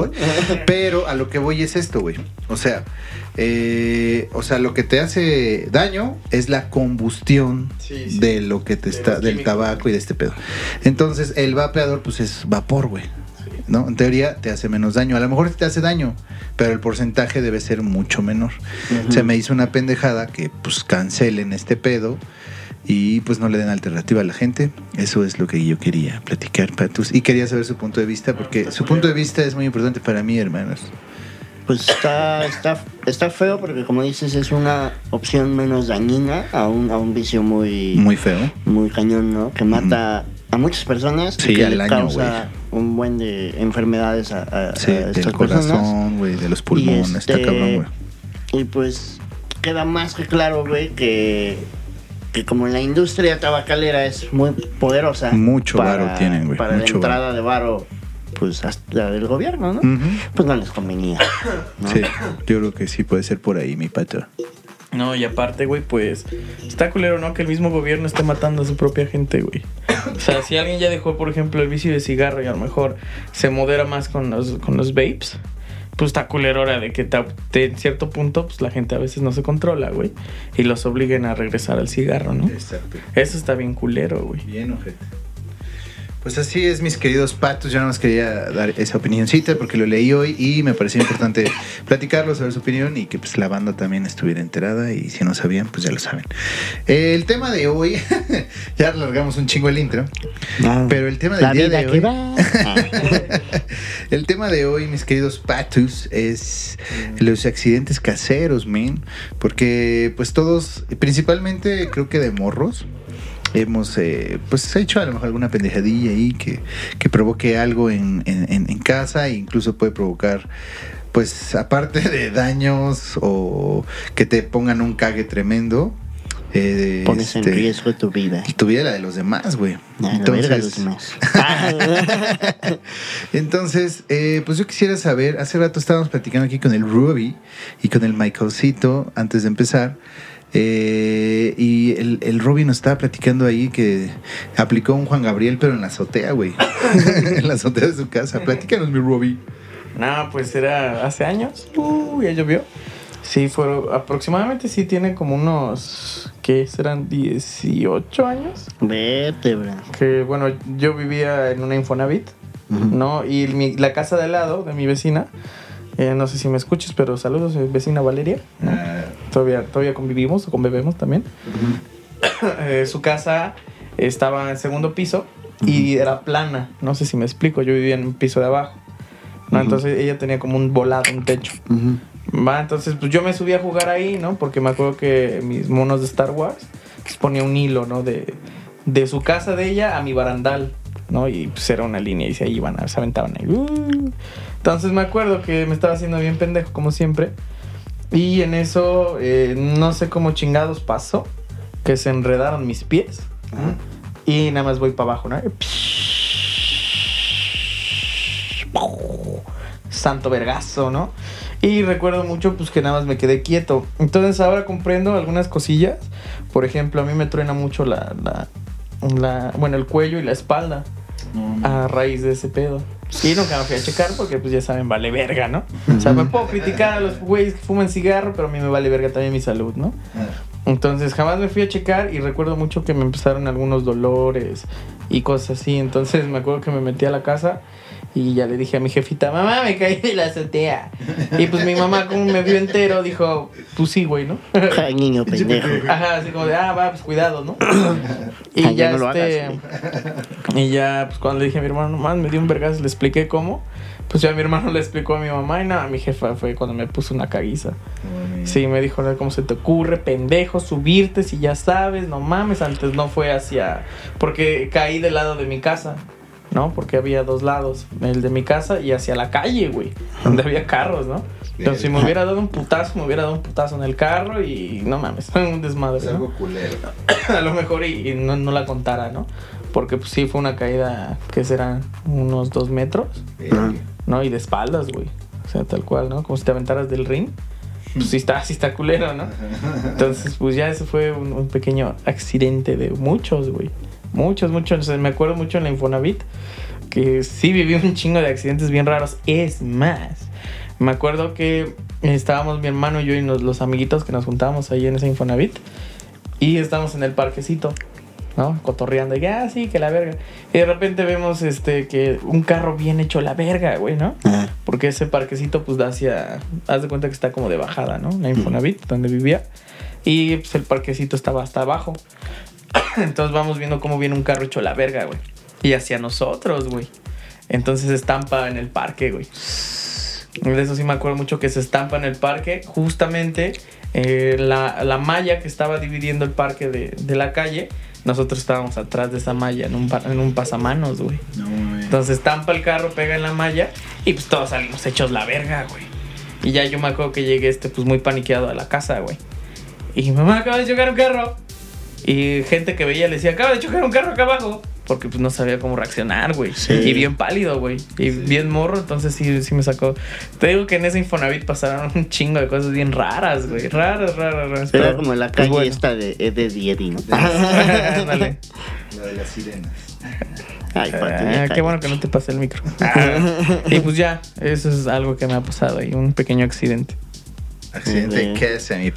Speaker 1: Pero a lo que voy es esto, güey. O sea, eh, o sea, lo que te hace daño es la combustión
Speaker 4: Sí, sí.
Speaker 1: de lo que te
Speaker 4: De
Speaker 1: está, del tabaco y de este pedo. Entonces, el vapeador, pues es vapor, güey. ¿No? En teoría te hace menos daño. A lo mejor te hace daño, pero el porcentaje debe ser mucho menor. Se me hizo una pendejada que pues cancelen este pedo y pues no le den alternativa a la gente. Eso es lo que yo quería platicar, Patus. Y quería saber su punto de vista, porque su punto de vista es muy importante para mí, hermanos.
Speaker 2: Pues está, está, está feo porque como dices es una opción menos dañina a un, a un vicio muy,
Speaker 1: Muy feo.
Speaker 2: muy cañón, ¿no? Que mata a muchas personas
Speaker 1: Sí,
Speaker 2: y que
Speaker 1: al
Speaker 2: le
Speaker 1: año,
Speaker 2: causa un buen de enfermedades a, a-
Speaker 1: Sí,
Speaker 2: a
Speaker 1: del
Speaker 2: estas personas.
Speaker 1: corazón, güey, de los pulmones.
Speaker 2: Y
Speaker 1: Está
Speaker 2: este,
Speaker 1: cabrón, güey.
Speaker 2: Y pues queda más que claro, güey, que, que como la industria tabacalera es muy poderosa.
Speaker 1: Mucho varo tienen, güey,
Speaker 2: Para
Speaker 1: mucho
Speaker 2: la entrada de varo, pues hasta del gobierno, ¿no? Pues no les convenía. ¿no?
Speaker 1: Sí, yo creo que sí puede ser por ahí, mi pato.
Speaker 3: No, y aparte, güey, pues está culero, ¿no? Que el mismo gobierno esté matando a su propia gente, güey. O sea, si alguien ya dejó, por ejemplo, el vicio de cigarro y a lo mejor se modera más con los, con los vapes, pues está culero ahora de que ta- te- en cierto punto, pues la gente a veces no se controla, güey. Y los obliguen a regresar al cigarro, ¿no?
Speaker 1: Exacto.
Speaker 3: Eso está bien culero, güey.
Speaker 1: Bien, ojete. Pues así es, mis queridos patos. Yo nada más quería dar esa opinioncita porque lo leí hoy y me pareció importante platicarlo, saber su opinión y que pues la banda también estuviera enterada y si no sabían, pues ya lo saben. El tema de hoy, ya alargamos un chingo el intro,
Speaker 2: Ah,
Speaker 1: pero el tema del
Speaker 2: la
Speaker 1: día
Speaker 2: vida
Speaker 1: de
Speaker 2: que
Speaker 1: hoy...
Speaker 2: va.
Speaker 1: El tema de hoy, mis queridos patus, es los accidentes caseros, men. Porque, pues todos, principalmente creo que de morros, hemos eh, pues hecho a lo mejor alguna pendejadilla ahí que, que provoque algo en, en- en- casa e incluso puede provocar, pues aparte de daños o que te pongan un cague tremendo. eh,
Speaker 2: Pones en
Speaker 1: este,
Speaker 2: riesgo tu vida.
Speaker 1: Y tu vida la de los demás, güey.
Speaker 2: La verga los demás.
Speaker 1: Entonces, eh, pues yo quisiera saber, hace rato estábamos platicando aquí con el Ruby y con el Michaelcito antes de empezar. Eh, y el, el Ruby nos estaba platicando ahí que aplicó un Juan Gabriel, pero en la azotea, güey. en la azotea de su casa. Platícanos, mi Ruby.
Speaker 3: No, pues era hace años. Uh, ya llovió. Sí, fueron aproximadamente, sí tiene como unos, ¿qué serán? 18 años.
Speaker 2: Vértebra.
Speaker 3: Que bueno, yo vivía en una Infonavit,
Speaker 2: Ujú.
Speaker 3: ¿no? Y mi- la casa de al lado de mi vecina, eh, no sé si me escuches, pero saludos, eh, vecina Valeria. ¿no? Todavía, todavía convivimos o convivemos también. Eh, su casa estaba en segundo piso y era plana. No sé si me explico. Yo vivía en un piso de abajo. Entonces ella tenía como un volado, un techo. Va, entonces pues yo me subí a jugar ahí, ¿no? Porque me acuerdo que mis monos de Star Wars pues, ponía un hilo, ¿no? De, de su casa de ella a mi barandal, ¿no? Y pues era una línea y se iban, se aventaban ahí. Entonces me acuerdo que me estaba haciendo bien pendejo, como siempre. Y en eso, eh, no sé cómo chingados pasó, que se enredaron mis pies. Y nada más voy para abajo, ¿no? Santo vergazo, ¿no? Y recuerdo mucho pues que nada más me quedé quieto. Entonces ahora comprendo algunas cosillas. Por ejemplo, a mí me truena mucho la, la, la- bueno, el cuello y la espalda a raíz de ese pedo. Y nunca me fui a checar porque pues ya saben, vale verga, ¿no? O sea, me puedo criticar a los güeyes que fuman cigarro, pero a mí me vale verga también mi salud, ¿no? Entonces jamás me fui a checar y recuerdo mucho que me empezaron algunos dolores y cosas así. Entonces me acuerdo que me metí a la casa y ya le dije a mi jefita, mamá, me caí de la azotea. Y pues mi mamá, como me vio entero, dijo, pues sí, güey, ¿no?
Speaker 2: Ay, niño pendejo.
Speaker 3: Ajá, así como de, ah, va, pues cuidado, ¿no? y
Speaker 2: Ah, ya
Speaker 3: ya
Speaker 2: no lo
Speaker 3: este.
Speaker 2: hagas,
Speaker 3: y ya, pues cuando le dije a mi hermano, más me dio un vergazo, le expliqué cómo. Pues ya mi hermano le explicó a mi mamá y nada, mi jefa fue cuando me puso una caguiza. Sí, me dijo, "No, ¿cómo se te ocurre, pendejo, subirte si ya sabes? No mames, antes no fue hacia... Porque caí del lado de mi casa, ¿no? Porque había dos lados, el de mi casa y hacia la calle, güey, donde había carros, ¿no? Entonces, si me hubiera dado un putazo, me hubiera dado un putazo en el carro y no mames, un desmadre,
Speaker 1: Es
Speaker 3: ¿no?
Speaker 1: algo culero.
Speaker 3: a lo mejor y, y no, no la contara, ¿no? Porque pues sí fue una caída que serán unos dos metros,
Speaker 2: Ah.
Speaker 3: ¿no? Y de espaldas, güey. O sea, tal cual, ¿no? Como si te aventaras del ring. Pues sí está, sí está culero, ¿no? Entonces, pues ya ese fue un, un pequeño accidente de muchos, güey. Muchos, muchos. Me acuerdo mucho en la Infonavit que sí viví un chingo de accidentes bien raros. Es más, me acuerdo que estábamos mi hermano y yo y nos- los amiguitos que nos juntábamos ahí en esa Infonavit y estábamos en el parquecito. ¿no? Cotorreando, y ah, sí, que la verga. Y de repente vemos este que un carro bien hecho la verga, güey, ¿no? Porque ese parquecito, pues, da hacia. Haz de cuenta que está como de bajada, ¿no? La Infonavit, donde vivía. Y pues el parquecito estaba hasta abajo. Entonces vamos viendo cómo viene un carro hecho la verga, güey. Y hacia nosotros, güey. Entonces se estampa en el parque, güey. De eso sí me acuerdo mucho que se estampa en el parque. Justamente eh, la, la malla que estaba dividiendo el parque de, de la calle. Nosotros estábamos atrás de esa malla en un, en un pasamanos, güey.
Speaker 1: No, mames.
Speaker 3: Entonces estampa el carro, pega en la malla y pues todos salimos hechos la verga, güey. Y ya yo me acuerdo que llegué este pues muy paniqueado a la casa, güey. Y mamá acaba de chocar un carro. Y gente que veía le decía, acaba de chocar un carro acá abajo. Porque pues no sabía cómo reaccionar, güey.
Speaker 2: Sí.
Speaker 3: Y bien pálido, güey. Y bien morro, entonces sí, sí me sacó. Te digo que en ese Infonavit pasaron un chingo de cosas bien raras, güey. Raras, raras, raras.
Speaker 2: Era
Speaker 3: Pero,
Speaker 2: como la
Speaker 3: pues,
Speaker 2: calle
Speaker 3: bueno.
Speaker 2: esta de Ed y Eddie, ¿no?
Speaker 3: Ándale.
Speaker 1: La de las sirenas.
Speaker 2: Ay,
Speaker 3: Ah, qué bueno que no te pasé el micro. Ah, y pues ya, eso es algo que me ha pasado ahí, un pequeño accidente.
Speaker 1: Accidente de
Speaker 2: Ujú.
Speaker 1: casa, mi.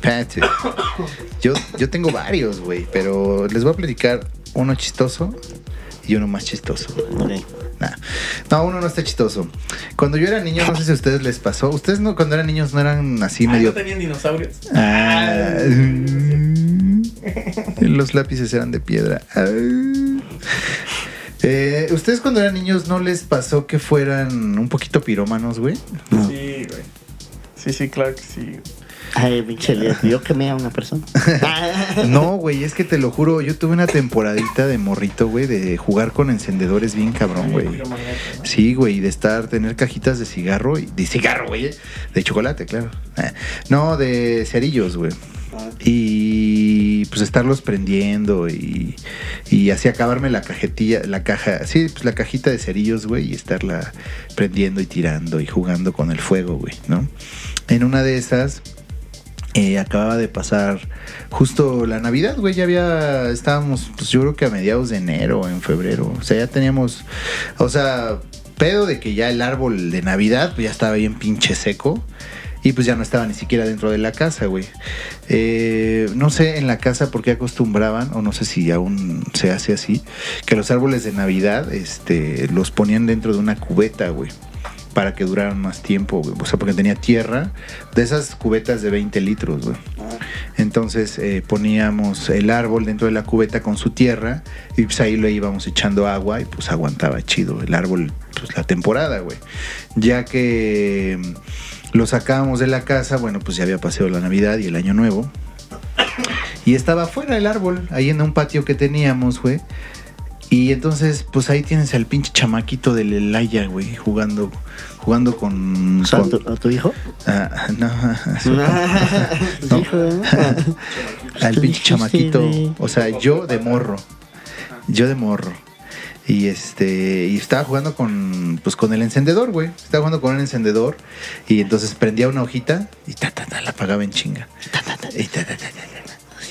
Speaker 1: Yo, yo tengo varios, güey, pero les voy a platicar uno chistoso y uno más chistoso. Nah. No, uno no está chistoso. Cuando yo era niño, no sé si a ustedes les pasó. Ustedes no, cuando eran niños no eran así
Speaker 5: Ah,
Speaker 1: medio.
Speaker 5: ¿No tenían dinosaurios?
Speaker 1: Ah, los lápices eran de piedra. Ah. Eh, ¿Ustedes cuando eran niños no les pasó que fueran un poquito pirómanos, güey?
Speaker 2: No.
Speaker 3: Sí, güey. Sí, sí, claro que sí.
Speaker 2: Ay, pinche yo quemé a una persona.
Speaker 1: No, güey, es que te lo juro, yo tuve una temporadita de morrito, güey, de jugar con encendedores bien cabrón, güey. Sí, güey, de estar, tener cajitas de cigarro, y, de cigarro, güey, de chocolate, claro. Eh, No, de cerillos, güey. Y pues estarlos prendiendo y, y así acabarme la cajetilla, la caja, sí, pues la cajita de cerillos, güey, y estarla prendiendo y tirando y jugando con el fuego, güey, ¿no? En una de esas, eh, acababa de pasar justo la Navidad, güey, ya había, estábamos, pues yo creo que a mediados de enero, en febrero, o sea, ya teníamos, o sea, pedo de que ya el árbol de Navidad pues, ya estaba bien pinche seco. Y pues ya no estaba ni siquiera dentro de la casa, güey. Eh, no sé en la casa por qué acostumbraban, o no sé si aún se hace así, que los árboles de Navidad este, los ponían dentro de una cubeta, güey. Para que duraran más tiempo, güey. O sea, porque tenía tierra de esas cubetas de 20 litros, güey. Entonces eh, poníamos el árbol dentro de la cubeta con su tierra y pues ahí le íbamos echando agua y pues aguantaba chido el árbol, pues la temporada, güey. Ya que lo sacábamos de la casa, bueno, pues ya había pasado la Navidad y el Año Nuevo. Y estaba afuera el árbol, ahí en un patio que teníamos, güey. Y entonces, pues ahí tienes al pinche chamaquito del Elaya, güey, jugando, jugando con... Con-
Speaker 2: ¿tu, a tu hijo?
Speaker 1: Ah, no,
Speaker 2: ¿Tu hijo?
Speaker 1: al pinche chamaquito. O sea, yo de morro. Yo de morro. Y este. Y estaba jugando con. Pues con el encendedor, güey. Estaba jugando con un encendedor. Y entonces prendía una hojita y ta, ta, ta, la apagaba en chinga. Y ta, ta, ta, ta, ta.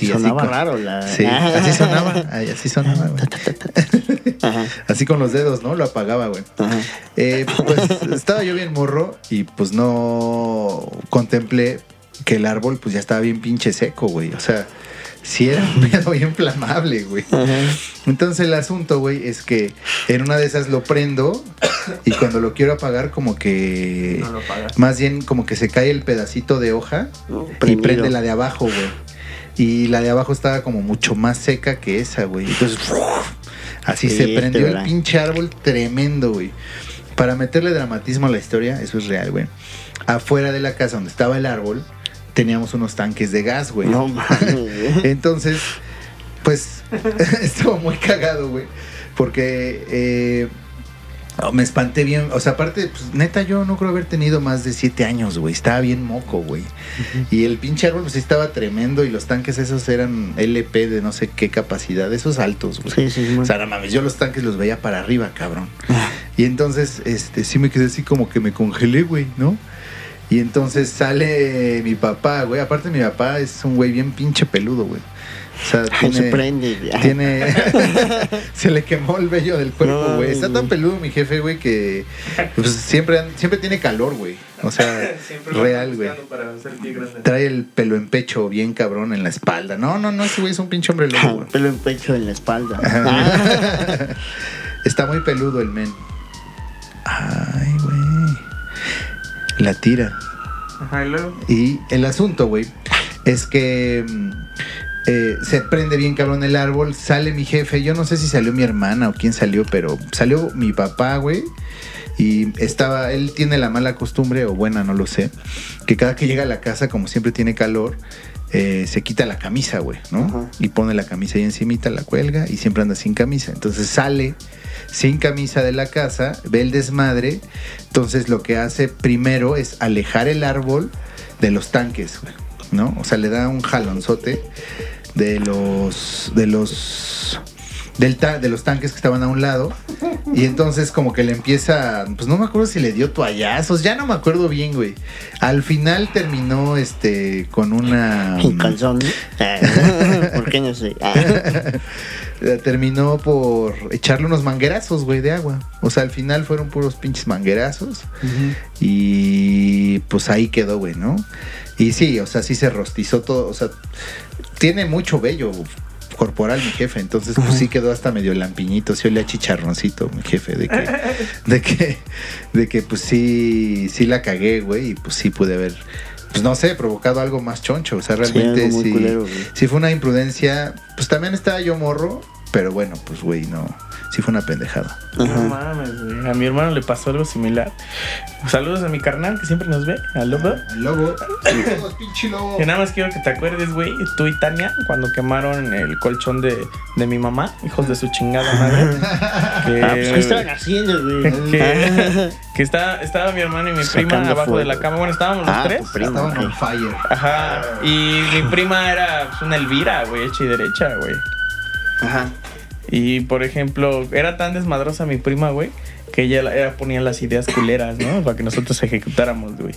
Speaker 1: Y así
Speaker 2: Sonaba
Speaker 1: con-
Speaker 2: raro la...
Speaker 1: Sí, así sonaba. ay, Así sonaba, güey.
Speaker 2: Ajá,
Speaker 1: Así con los dedos, ¿no? Lo apagaba, güey.
Speaker 2: ajá.
Speaker 1: Eh, pues estaba yo bien morro y pues no contemplé que el árbol pues ya estaba bien pinche seco, güey. O sea, sí era un pedo bien flamable, güey. Entonces el asunto, güey, es que en una de esas lo prendo y cuando lo quiero apagar como que...
Speaker 3: No lo.
Speaker 1: Más bien como que se cae el pedacito de hoja y prende la de abajo, güey. Y la de abajo estaba como mucho más seca que esa, güey. Entonces, así
Speaker 2: Sí,
Speaker 1: se prendió el pinche árbol tremendo, güey. Para meterle dramatismo a la historia, eso es real, güey. Afuera de la casa donde estaba el árbol, teníamos unos tanques de gas, güey.
Speaker 2: No mames.
Speaker 1: Entonces, pues, estuvo muy cagado, güey. Porque eh, oh, me espanté bien. O sea, aparte, pues, neta, yo no creo haber tenido más de siete años, güey. Estaba bien moco, güey. Y el pinche árbol, pues, sí estaba tremendo. Y los tanques esos eran LP de no sé qué capacidad. Esos altos, güey.
Speaker 2: Sí, sí, sí.
Speaker 1: O sea, no mames, yo los tanques los veía para arriba, cabrón. Y entonces, este, sí me quedé así como que me congelé, güey, ¿no? Y entonces sale mi papá, güey. Aparte, mi papá es un güey bien pinche peludo, güey. O sea,
Speaker 2: Se
Speaker 1: tiene,
Speaker 2: prende.
Speaker 1: tiene se le quemó el vello del cuerpo,
Speaker 2: No,
Speaker 1: güey. Está tan peludo mi jefe, güey, que pues, siempre, siempre tiene calor, güey. O sea, real, güey. Trae el pelo en pecho bien cabrón en la espalda. No, no, no, ese güey es un pinche hombre lobo, güey.
Speaker 2: Pelo en pecho en la espalda.
Speaker 1: Está muy peludo el men. Ay, güey. La tira.
Speaker 3: Ajá, y luego.
Speaker 1: Y el asunto, güey, es que mm, eh, se prende bien cabrón el árbol, sale mi jefe, yo no sé si salió mi hermana o quién salió, pero salió mi papá, güey. Y estaba, él tiene la mala costumbre, o buena, no lo sé, que cada que llega a la casa, como siempre tiene calor, eh, se quita la camisa, güey, ¿no?
Speaker 2: Ajá.
Speaker 1: Y pone la camisa ahí encimita, la cuelga y siempre anda sin camisa. Entonces sale sin camisa de la casa, ve el desmadre. Entonces lo que hace primero es alejar el árbol de los tanques, güey, ¿no? O sea, le da un jalonzote de los de los del de los tanques que estaban a un lado y entonces como que le empieza, pues no me acuerdo si le dio toallazos, ya no me acuerdo bien, güey. Al final terminó este con una
Speaker 2: En calzón. ¿Por qué no sé?
Speaker 1: Terminó por echarle unos manguerazos, güey, de agua. O sea, al final fueron puros pinches manguerazos. Y pues ahí quedó, güey, ¿no? Y sí, o sea, sí se rostizó todo. O sea, tiene mucho vello corporal mi jefe, entonces pues sí quedó hasta medio lampiñito, sí olía chicharroncito mi jefe, de que, de que, de que pues sí, sí la cagué, güey, y pues sí pude haber, pues no sé, provocado algo más choncho, o sea, realmente sí,
Speaker 2: culero, güey.
Speaker 1: sí fue una imprudencia, pues también estaba yo morro, pero bueno, pues güey, no, sí fue una pendejada.
Speaker 3: No mames, güey. A mi hermano le pasó algo similar. Saludos a mi carnal que siempre nos ve, al lobo.
Speaker 1: El lobo, Saludos, pinche lobo.
Speaker 3: Que nada más quiero que te acuerdes, güey, tú y Tania, cuando quemaron el colchón de, de mi mamá, hijos de su chingada madre. que,
Speaker 2: Ah, pues, ¿qué estaban haciendo, güey?
Speaker 3: que, que está, estaba mi hermano y mi prima abajo de la cama. Bueno, estábamos los
Speaker 2: Ah,
Speaker 3: tres.
Speaker 2: prima,
Speaker 1: Estaban on fire.
Speaker 3: Ajá. Y mi prima era pues, una Elvira, güey, hecha y derecha, güey.
Speaker 2: Ajá.
Speaker 3: Y por ejemplo, era tan desmadrosa mi prima, güey, que ella, ella ponía las ideas culeras, ¿no? Para que nosotros ejecutáramos, güey.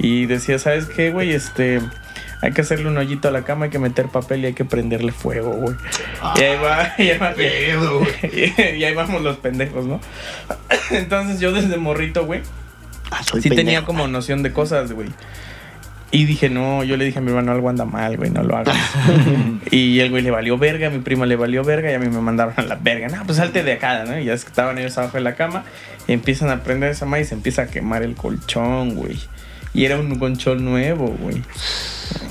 Speaker 3: Y decía, ¿sabes qué, güey? Este. Hay que hacerle un hoyito a la cama, hay que meter papel y hay que prenderle fuego, güey. Y ahí va, y ahí va,
Speaker 1: Pedo, güey.
Speaker 3: y ahí vamos los pendejos, ¿no? Entonces yo desde morrito, güey,
Speaker 2: Ah,
Speaker 3: sí
Speaker 2: pendejo.
Speaker 3: tenía como noción de cosas, güey. Y dije, no, yo le dije a mi hermano, algo anda mal, güey, no lo hagas. y el güey le valió verga, a mi prima le valió verga y a mí me mandaron a la verga. No, pues salte de acá, ¿no? Y ya estaban ellos abajo de la cama y empiezan a prender esa madre y se empieza a quemar el colchón, güey. Y era un colchón nuevo, güey.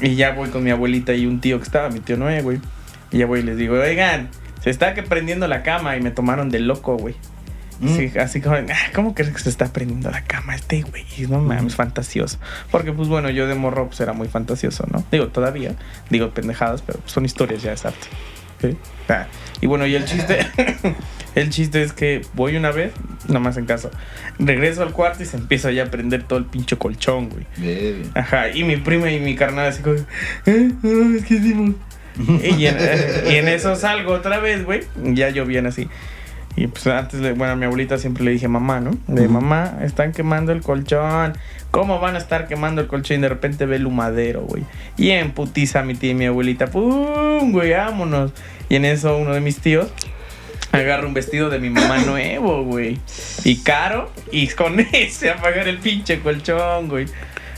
Speaker 3: Y ya voy con mi abuelita y un tío que estaba, mi tío Noé, güey. Y ya voy y les digo, oigan, se está que prendiendo la cama y me tomaron de loco, güey. Sí, así como, ah, ¿cómo crees que se está prendiendo la cama este güey? No mames, fantasioso. Porque, pues bueno, yo de morro pues, era muy fantasioso, ¿no? Digo, todavía, digo pendejadas, pero son historias, ya es arte. ¿sí? Ah, y bueno, y el chiste, el chiste es que voy una vez, nomás en caso, regreso al cuarto y se empieza ya a prender todo el pinche colchón, güey. Ajá, y mi prima y mi carnal así como, ¿eh? Que hicimos. y, en, y en eso salgo otra vez, güey. Ya llovían así. Y pues antes, le- bueno, a mi abuelita siempre le dije mamá, ¿no? De mamá, están quemando el colchón. ¿Cómo van a estar quemando el colchón? Y de repente ve el humadero, güey. Y en putiza mi tía y mi abuelita, ¡pum! Güey, vámonos. Y en eso uno de mis tíos agarra un vestido de mi mamá nuevo, güey. Y caro. Y con ese apagar el pinche colchón, güey.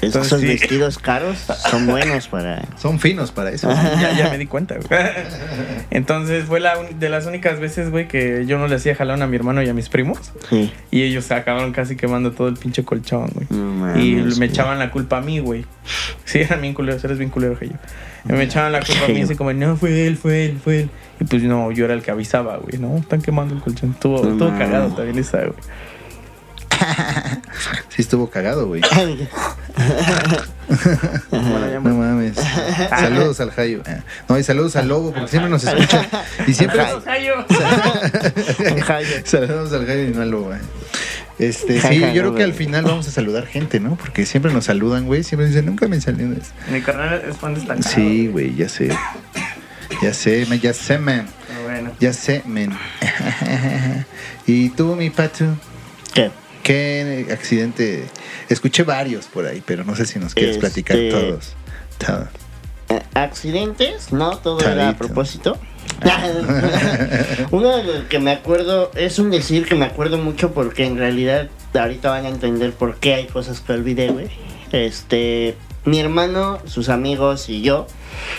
Speaker 2: Esos
Speaker 3: sí.
Speaker 2: vestidos caros son buenos para.
Speaker 1: Son finos para eso.
Speaker 3: ya, ya me di cuenta, güey. Entonces fue la un- de las únicas veces, güey, que yo no le hacía jalón a mi hermano y a mis primos.
Speaker 2: Sí.
Speaker 3: Y ellos se acabaron casi quemando todo el pinche colchón, güey.
Speaker 2: No
Speaker 3: y me
Speaker 2: güey.
Speaker 3: echaban la culpa a mí, güey. Sí, eran bien culeros, eres bien culero que yo. Y me echaban la culpa a mí, así como, no, fue él, fue él, fue él. Y pues no, yo era el que avisaba, güey, ¿no? Están quemando el colchón. Estuvo,
Speaker 2: No
Speaker 3: estuvo cagado también esa, güey.
Speaker 1: Sí estuvo cagado, güey.
Speaker 3: Bueno,
Speaker 1: No mames. Saludos al Jayo. No, y saludos al Lobo, porque siempre nos escucha. Y siempre.
Speaker 2: Al
Speaker 3: Jayo.
Speaker 1: Saludos al Jayo y no al Lobo. eh. Este, sí, yo creo que al final vamos a saludar gente, ¿no? Porque siempre nos saludan, güey. Siempre dicen, nunca me salieron.
Speaker 3: Mi carnal es fan destacado.
Speaker 1: Sí, güey, ya sé. Ya sé, me- ya sé, man.
Speaker 3: Bueno.
Speaker 1: Ya sé, men. y tú, mi Patu,
Speaker 2: ¿Qué?
Speaker 1: ¿Qué accidente? Escuché varios por ahí, pero no sé si nos quieres
Speaker 2: Este-
Speaker 1: platicar todos. Todos.
Speaker 2: Eh, ¿Accidentes? No, todo era a propósito. Uno de los que me acuerdo es un decir que me acuerdo mucho porque en realidad ahorita van a entender por qué hay cosas que olvidé, güey. Este, mi hermano, sus amigos y yo,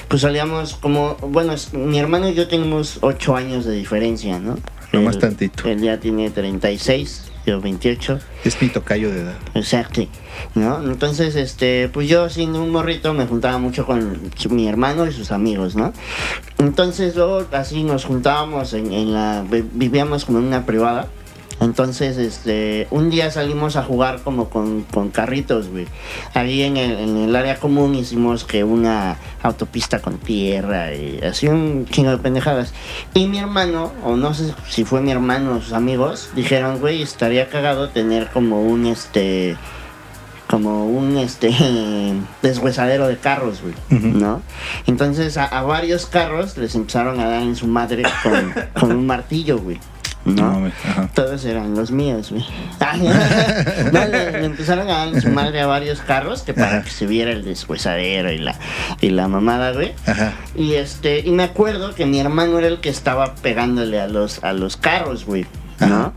Speaker 2: pues salíamos como, bueno, mi hermano y yo tenemos 8 años de diferencia, ¿no?
Speaker 1: Nomás
Speaker 2: Él-
Speaker 1: tantito.
Speaker 2: Él ya tiene 36, yo 28.
Speaker 1: Es mi tocayo de edad.
Speaker 2: Exacto, ¿no? Entonces, este, pues yo siendo un morrito me juntaba mucho con mi hermano y sus amigos, ¿no? Entonces luego así nos juntábamos en, en la, vi- vivíamos como en una privada. Entonces, este, un día salimos a jugar como con, con carritos, güey. Ahí en el, en el área común hicimos que una autopista con tierra y así un chingo de pendejadas. Y mi hermano, o no sé si fue mi hermano o sus amigos, dijeron, güey, estaría cagado tener como un, este, como un este deshuesadero de carros, güey. ¿no? Entonces a, a varios carros les empezaron a dar en su madre con, con un martillo, güey. ¿No?
Speaker 1: ajá.
Speaker 2: Todos eran los míos, güey. no, le, le empezaron a dar su madre a varios carros que para
Speaker 1: Ajá.
Speaker 2: que se viera el deshuesadero y la, y la mamada, güey.
Speaker 1: Ajá.
Speaker 2: Y este, y me acuerdo que mi hermano era el que estaba pegándole a los, a los carros, güey. ¿No?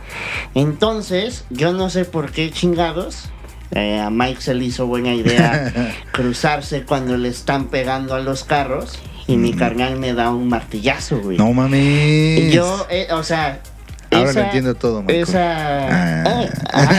Speaker 2: Entonces, yo no sé por qué chingados. eh, a Mike se le hizo buena idea cruzarse cuando le están pegando a los carros y mi
Speaker 1: Mm.
Speaker 2: carnal me da un martillazo, güey.
Speaker 1: No mames.
Speaker 2: Y yo, eh, o sea.
Speaker 1: Ahora
Speaker 2: esa-
Speaker 1: lo entiendo todo.
Speaker 2: Esa,
Speaker 1: Ah.
Speaker 2: ah,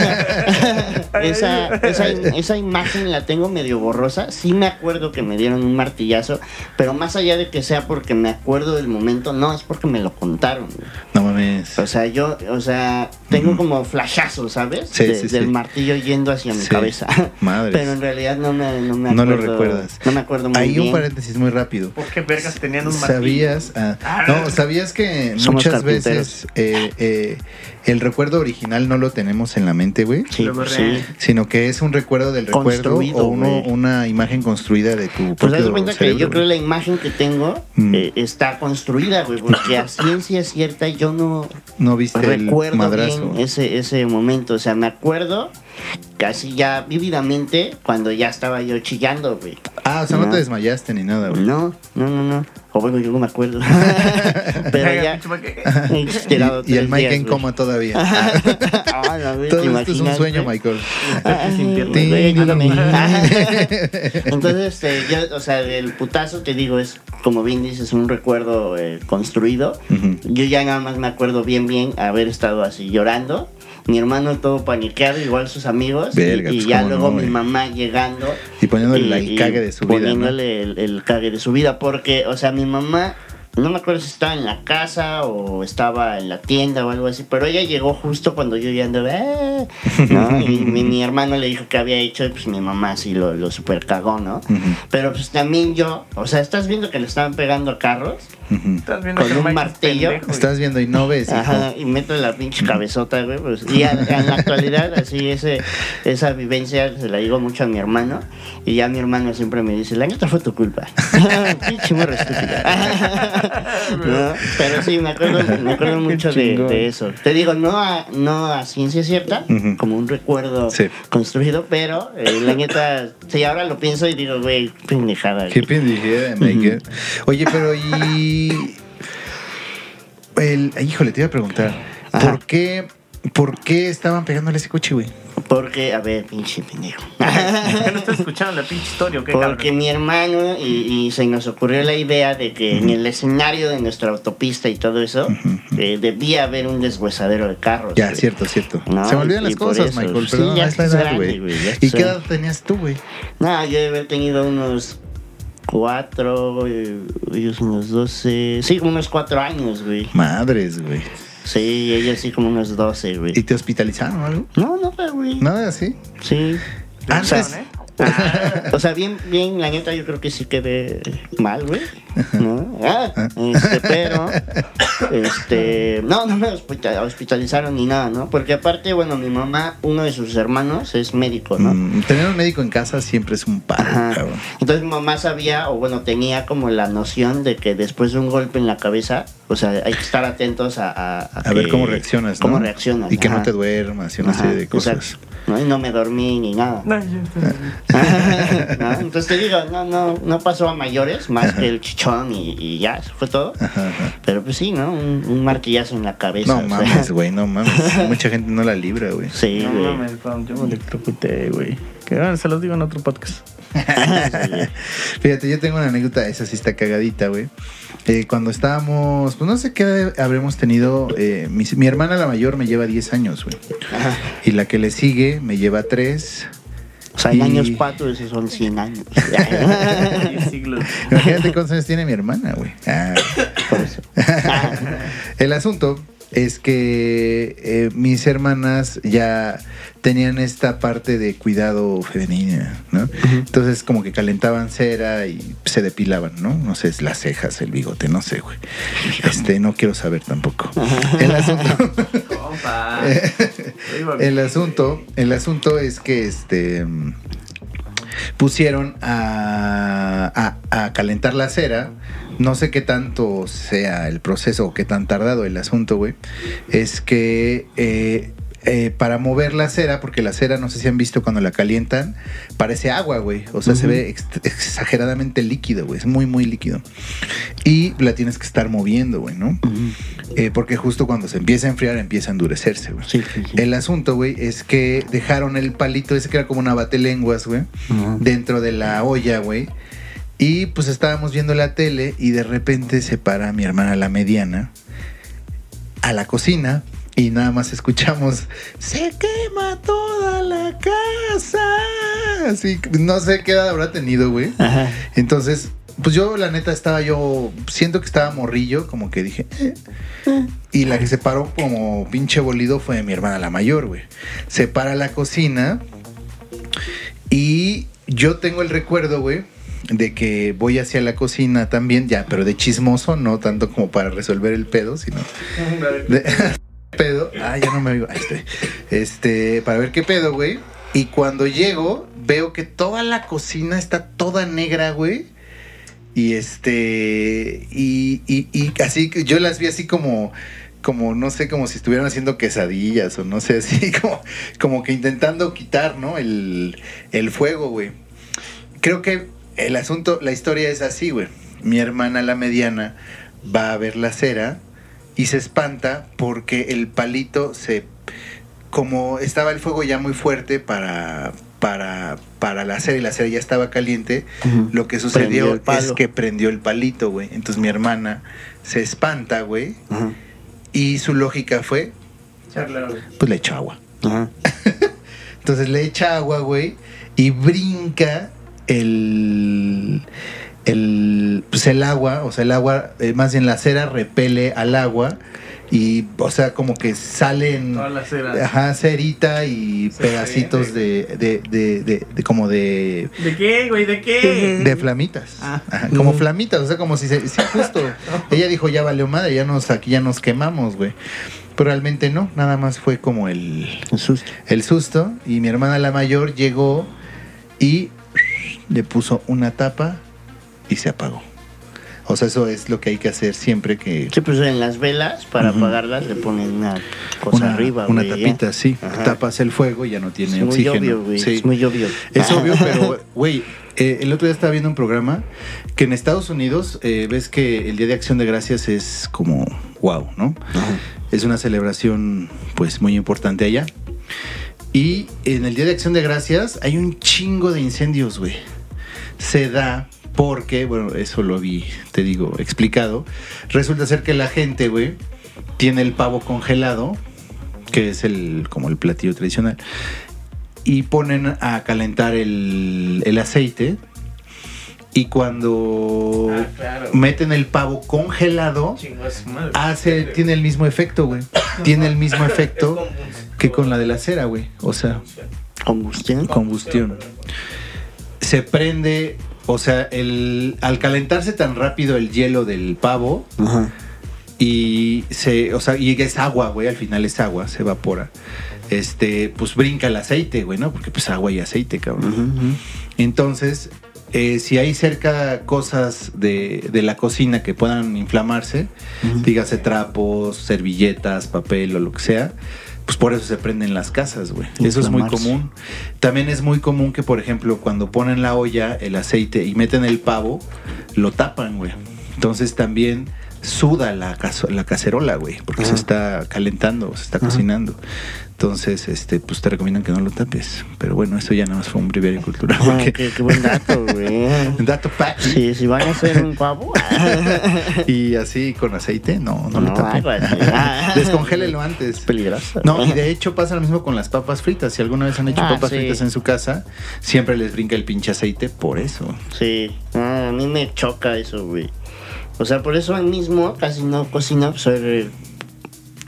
Speaker 2: esa, esa, esa imagen la tengo medio borrosa. Sí me acuerdo que me dieron un martillazo, pero más allá de que sea porque me acuerdo del momento, no, es porque me lo contaron.
Speaker 1: No mames.
Speaker 2: O sea, yo, o sea, tengo como flashazos, ¿sabes?
Speaker 1: Sí,
Speaker 2: De-
Speaker 1: sí,
Speaker 2: del
Speaker 1: sí.
Speaker 2: martillo yendo hacia mi
Speaker 1: Sí.
Speaker 2: cabeza.
Speaker 1: Madres.
Speaker 2: Pero en realidad no me, no me
Speaker 1: No
Speaker 2: acuerdo.
Speaker 1: lo recuerdas.
Speaker 2: No me acuerdo muy
Speaker 1: Hay
Speaker 2: bien.
Speaker 1: un paréntesis muy rápido.
Speaker 5: ¿Por qué vergas tenían un martillo?
Speaker 1: ¿Sabías? ah, no, ¿sabías que
Speaker 2: Somos
Speaker 1: muchas veces eh, eh, el recuerdo original no lo tenemos en la mente, güey?
Speaker 2: Sí, sí.
Speaker 1: Sino que es un recuerdo del recuerdo o uno- una imagen construida de tu
Speaker 2: Pues haz de
Speaker 1: propio
Speaker 2: cuenta que
Speaker 1: cerebro,
Speaker 2: yo creo
Speaker 1: güey.
Speaker 2: la imagen que tengo
Speaker 1: Mm.
Speaker 2: eh, está construida, güey, porque a ciencia cierta yo no
Speaker 1: No viste el
Speaker 2: recuerdo
Speaker 1: madrazo.
Speaker 2: bien ese, ese momento. O sea, me acuerdo casi ya vívidamente cuando ya estaba yo chillando, güey.
Speaker 1: Ah, o sea, no
Speaker 2: No.
Speaker 1: te desmayaste ni nada, güey.
Speaker 2: No, no, no, no. O bueno, yo no me acuerdo. Pero ya
Speaker 1: Y, y el Mike
Speaker 2: días,
Speaker 1: en coma todavía.
Speaker 2: Ah,
Speaker 1: Todo
Speaker 2: ¿te
Speaker 1: esto es un sueño? Michael.
Speaker 2: Ay,
Speaker 5: sin
Speaker 2: ayúdame. Entonces, este, yo, o sea, el putazo, te digo, es, como bien dices, un recuerdo eh, construido. Yo ya nada más me acuerdo bien, bien haber estado así llorando. Mi hermano todo paniqueado, igual sus amigos. y-
Speaker 1: Verga,
Speaker 2: y,
Speaker 1: pues,
Speaker 2: ya luego
Speaker 1: no,
Speaker 2: mi
Speaker 1: güey.
Speaker 2: mamá llegando.
Speaker 1: Y poniéndole
Speaker 2: y-
Speaker 1: el cague de su vida, ¿no?
Speaker 2: Poniéndole el, el cague de su vida. Porque, o sea, mi mamá, no me acuerdo si estaba en la casa o estaba en la tienda o algo así, pero ella llegó justo cuando yo ya andaba. "Ah", ¿no? Y mi, mi hermano le dijo que había hecho, y pues mi mamá sí lo, lo super cagó, ¿no? Pero pues también yo, o sea, estás viendo que le estaban pegando a carros.
Speaker 5: Estás viendo
Speaker 2: Con un martillo.
Speaker 5: pendejo.
Speaker 1: Estás viendo y no ves, hijo.
Speaker 2: Ajá, y meto la pinche cabezota, güey. Pues, y a- en la actualidad, así, ese, esa vivencia se la digo mucho a mi hermano. Y ya mi hermano siempre me dice: La neta fue tu culpa. pinche morra estúpida. ¿No? Pero sí, me acuerdo, me acuerdo mucho de, eso. Te digo, no a, no a ciencia cierta, como un recuerdo
Speaker 1: Sí.
Speaker 2: construido, pero eh, la neta, sí, ahora lo pienso y digo, güey, pendejada.
Speaker 1: Qué pendejada, Michael. Oye, pero y. El, híjole, te iba a preguntar.
Speaker 2: Ajá.
Speaker 1: ¿Por qué, ¿Por qué estaban pegándole ese coche, güey?
Speaker 2: Porque, a ver, pinche pendejo.
Speaker 5: ¿Ya no estás escuchando la pinche historia o qué,
Speaker 2: Porque
Speaker 5: cabrón?
Speaker 2: mi hermano y, y se nos ocurrió la idea de que en el escenario de nuestra autopista y todo eso eh, debía haber un deshuesadero de carros.
Speaker 1: Ya,
Speaker 2: güey.
Speaker 1: cierto, cierto.
Speaker 2: No,
Speaker 1: Se me olvidan
Speaker 2: y
Speaker 1: las
Speaker 2: por
Speaker 1: cosas,
Speaker 2: eso.
Speaker 1: Michael.
Speaker 2: Sí,
Speaker 1: Perdón,
Speaker 2: ya
Speaker 1: es la edad,
Speaker 2: grande,
Speaker 1: güey. ¿Y qué edad tenías tú, güey?
Speaker 2: No, yo debe haber tenido unos cuatro, eh, ellos unos doce, sí, unos cuatro años, güey.
Speaker 1: Madres, güey.
Speaker 2: Sí, ellos sí como unos doce, güey.
Speaker 1: ¿Y te hospitalizaron o algo?
Speaker 2: No, no, güey.
Speaker 1: Nada así.
Speaker 2: Sí.
Speaker 1: Antes-
Speaker 2: O sea, O sea, bien, bien, la neta, yo creo que sí quedé mal, güey. ¿No? Ah, este, pero, este, no, no me hospita- hospitalizaron ni nada, ¿no? Porque aparte, bueno, mi mamá, uno de sus hermanos es médico, ¿no?
Speaker 1: Mm, tener un médico en casa siempre es un paro.
Speaker 2: Entonces mi mamá sabía, o bueno, tenía como la noción de que después de un golpe en la cabeza, o sea, hay que estar atentos a... A,
Speaker 1: A ver
Speaker 2: que-
Speaker 1: cómo reaccionas, ¿no?
Speaker 2: Cómo reaccionas.
Speaker 1: Y que no te duermas y una
Speaker 2: Ajá,
Speaker 1: serie de cosas.
Speaker 2: exacto, ¿no? Y no me dormí ni nada.
Speaker 5: No, yo-
Speaker 2: ¿no? Entonces te digo, no, no, no pasó a mayores, más que el chichón y, y ya, eso fue todo.
Speaker 1: Ajá, ajá.
Speaker 2: Pero pues sí, ¿no? Un, un martillazo en la cabeza.
Speaker 1: No mames, güey, no mames. Mucha gente no la libra, güey.
Speaker 2: Sí,
Speaker 3: No
Speaker 2: güey.
Speaker 3: mames, yo me electrocuté, güey. Que ah, se los digo en otro podcast.
Speaker 1: Fíjate, yo tengo una anécdota, esa sí está cagadita, güey. Eh, cuando estábamos, pues no sé qué edad habremos tenido. eh, mi, mi hermana la mayor me lleva 10 años, güey.
Speaker 2: Ajá.
Speaker 1: Y la que le sigue me lleva 3.
Speaker 2: O sea, en
Speaker 1: Y-
Speaker 2: años pato, esos son 100 años.
Speaker 1: Imagínate cuántos años tiene mi hermana, güey. Ah.
Speaker 2: Por eso.
Speaker 1: El asunto es que eh, mis hermanas ya tenían esta parte de cuidado femenina, ¿no? Entonces como que calentaban cera y se depilaban, ¿no? No sé, las cejas, el bigote, no sé, güey. Este, no quiero saber tampoco. El asunto, el asunto, el asunto es que este pusieron a, a- a calentar la cera. No sé qué tanto sea el proceso o qué tan tardado el asunto, güey. Es que eh, eh, para mover la cera, porque la cera, no sé si han visto cuando la calientan, parece agua, güey. O sea, se ve ex- exageradamente líquido, güey. Es muy, muy líquido. Y la tienes que estar moviendo, güey, ¿no? Eh, porque justo cuando se empieza a enfriar, empieza a endurecerse, güey.
Speaker 2: Sí, sí, sí.
Speaker 1: El asunto, güey, es que dejaron el palito ese que era como una batelenguas, güey, dentro de la olla, güey. Y pues estábamos viendo la tele y de repente se para mi hermana la mediana a la cocina y nada más escuchamos, se quema toda la casa. Así, no sé qué edad habrá tenido, güey.
Speaker 2: Ajá.
Speaker 1: Entonces, pues yo la neta estaba yo, siento que estaba morrillo, como que dije, eh. y la que se paró como pinche bolido fue mi hermana la mayor, güey. Se para la cocina y yo tengo el recuerdo, güey, de que voy hacia la cocina también, ya, pero de chismoso, no tanto como para resolver el pedo, sino pedo. Ah, ya no me oigo. Estoy. Este, para ver qué pedo, güey. Y cuando llego, veo que toda la cocina está toda negra, güey. Y este. Y, y, y así que yo las vi así como. Como, no sé, como si estuvieran haciendo quesadillas o no sé, así como, como que intentando quitar, ¿no? El, el fuego, güey. Creo que el asunto, la historia es así, güey. Mi hermana, la mediana, va a ver la cera y se espanta porque el palito se como estaba el fuego ya muy fuerte para para para la cera y la cera ya estaba caliente, lo que sucedió es que prendió el palito, güey. Entonces mi hermana se espanta, güey, y su lógica fue, pues le echó agua. Entonces le echa agua, güey, y brinca el, el, pues el agua, o sea, el agua, eh, más bien la cera repele al agua y, o sea, como que salen,
Speaker 3: Toda la cera.
Speaker 1: ajá, cerita y pedacitos de, de, de, de- de- como de,
Speaker 3: ¿De qué, güey? ¿De qué?
Speaker 1: de flamitas,
Speaker 3: Ah.
Speaker 1: Ajá, como flamitas, o sea, como si se, sí, justo, ella dijo, ya valió madre, ya nos, aquí ya nos quemamos, güey. Pero realmente no, nada más fue como el,
Speaker 2: susto.
Speaker 1: el susto y mi hermana la mayor llegó y le puso una tapa y se apagó. O sea, eso es lo que hay que hacer siempre que
Speaker 2: Sí, pues en las velas, para apagarlas, le ponen una cosa
Speaker 1: una,
Speaker 2: arriba,
Speaker 1: una
Speaker 2: güey, ya.
Speaker 1: tapita, sí,
Speaker 2: Ajá.
Speaker 1: tapas el fuego y ya no tiene
Speaker 2: Es muy
Speaker 1: oxígeno.
Speaker 2: obvio, güey.
Speaker 1: Sí.
Speaker 2: Es muy obvio.
Speaker 1: Es obvio, pero, güey, eh, el otro día estaba viendo un programa que en Estados Unidos eh, ves que el Día de Acción de Gracias es como wow, ¿no?
Speaker 2: Ajá.
Speaker 1: Es una celebración, pues, muy importante allá. Y en el Día de Acción de Gracias hay un chingo de incendios, güey. Se da porque, bueno, eso lo vi, te digo, explicado. Resulta ser que la gente, güey, tiene el pavo congelado, que es el como el platillo tradicional, y ponen a calentar el, el aceite. Y cuando
Speaker 3: Ah, claro.
Speaker 1: meten el pavo congelado,
Speaker 3: Chingo
Speaker 1: hace, tiene el mismo efecto, güey. Tiene el mismo efecto que con la de la cera, güey. O sea,
Speaker 2: Combustión.
Speaker 1: combustión. Se prende, o sea, el, al calentarse tan rápido el hielo del pavo
Speaker 2: Ajá.
Speaker 1: y se, o sea, y es agua, güey, al final es agua, se evapora. Este, pues brinca el aceite, güey, ¿no? Porque pues agua y aceite, cabrón. Entonces, eh, si hay cerca cosas de, de la cocina que puedan inflamarse,
Speaker 2: Ujú.
Speaker 1: dígase trapos, servilletas, papel o lo que sea, pues por eso se prenden las casas, güey. Eso es muy común. También es muy común que, por ejemplo, cuando ponen la olla, el aceite y meten el pavo, lo tapan, güey. Entonces también suda la, la cacerola, güey, porque
Speaker 2: Ajá.
Speaker 1: se está calentando, se está
Speaker 2: Ajá.
Speaker 1: cocinando. Entonces, este, pues te recomiendan que no lo tapes. Pero bueno, eso ya nada más fue un brivero cultural.
Speaker 2: Ah,
Speaker 1: porque-
Speaker 2: qué, qué buen dato, güey.
Speaker 1: Dato pack.
Speaker 2: Sí, si van a hacer un pavo.
Speaker 1: Y así con aceite, no, no, lo tapen.
Speaker 2: ah.
Speaker 1: Descongélelo antes.
Speaker 2: Es peligroso.
Speaker 1: No, y de hecho pasa lo mismo con las papas fritas. Si alguna vez han hecho
Speaker 2: Ah,
Speaker 1: papas
Speaker 2: sí.
Speaker 1: fritas en su casa, siempre les brinca el pinche aceite por eso.
Speaker 2: Sí, ah, a mí me choca eso, güey. O sea, por eso mismo casi no cocino, pues, soy re,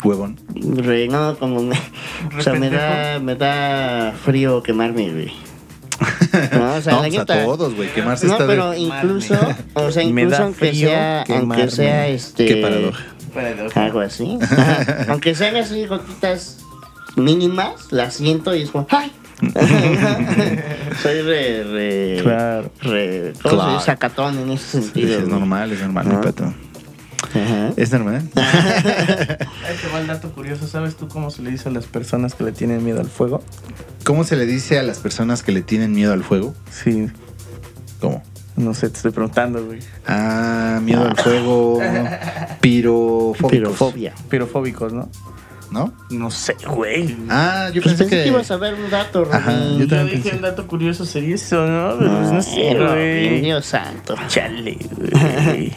Speaker 1: Huevón.
Speaker 2: re- no, como me, o sea, me da, me da frío quemarme, güey. No, o sea,
Speaker 1: no,
Speaker 2: la
Speaker 1: pues a todos, güey. Quemarse
Speaker 2: No,
Speaker 1: está
Speaker 2: pero
Speaker 1: de...
Speaker 2: incluso, o sea, incluso aunque sea, aunque sea este,
Speaker 1: Qué paradoja.
Speaker 2: algo así, Ajá. aunque sean así gotitas mínimas, las siento y es como, ¡ay! Soy re, re,
Speaker 3: Claro.
Speaker 2: re. Sacatón en ese
Speaker 1: Sí,
Speaker 2: sentido.
Speaker 1: es normal, es normal, mi
Speaker 2: Ajá.
Speaker 1: pato.
Speaker 2: Ajá.
Speaker 1: Es normal.
Speaker 3: Ahí te va el dato curioso. ¿Sabes tú cómo se le dice a las personas que le tienen miedo al fuego?
Speaker 1: ¿Cómo se le dice a las personas que le tienen miedo al fuego?
Speaker 3: Sí,
Speaker 1: ¿Cómo?
Speaker 3: no sé, te estoy preguntando, güey.
Speaker 1: Ah, miedo al fuego. Pirofóbicos.
Speaker 2: Pirofobia.
Speaker 3: Pirofóbicos, ¿no?
Speaker 1: ¿No?
Speaker 5: No sé, güey.
Speaker 1: Ah, yo
Speaker 2: Pues
Speaker 1: pensé
Speaker 2: pensé que...
Speaker 1: que...
Speaker 2: ibas a ver un dato,
Speaker 1: Ajá, yo
Speaker 5: Yo
Speaker 1: también
Speaker 5: dije
Speaker 1: pensé.
Speaker 5: un dato curioso sería eso, ¿no? Pero pues no sé, güey.
Speaker 2: Dios santo.
Speaker 5: Chale, güey.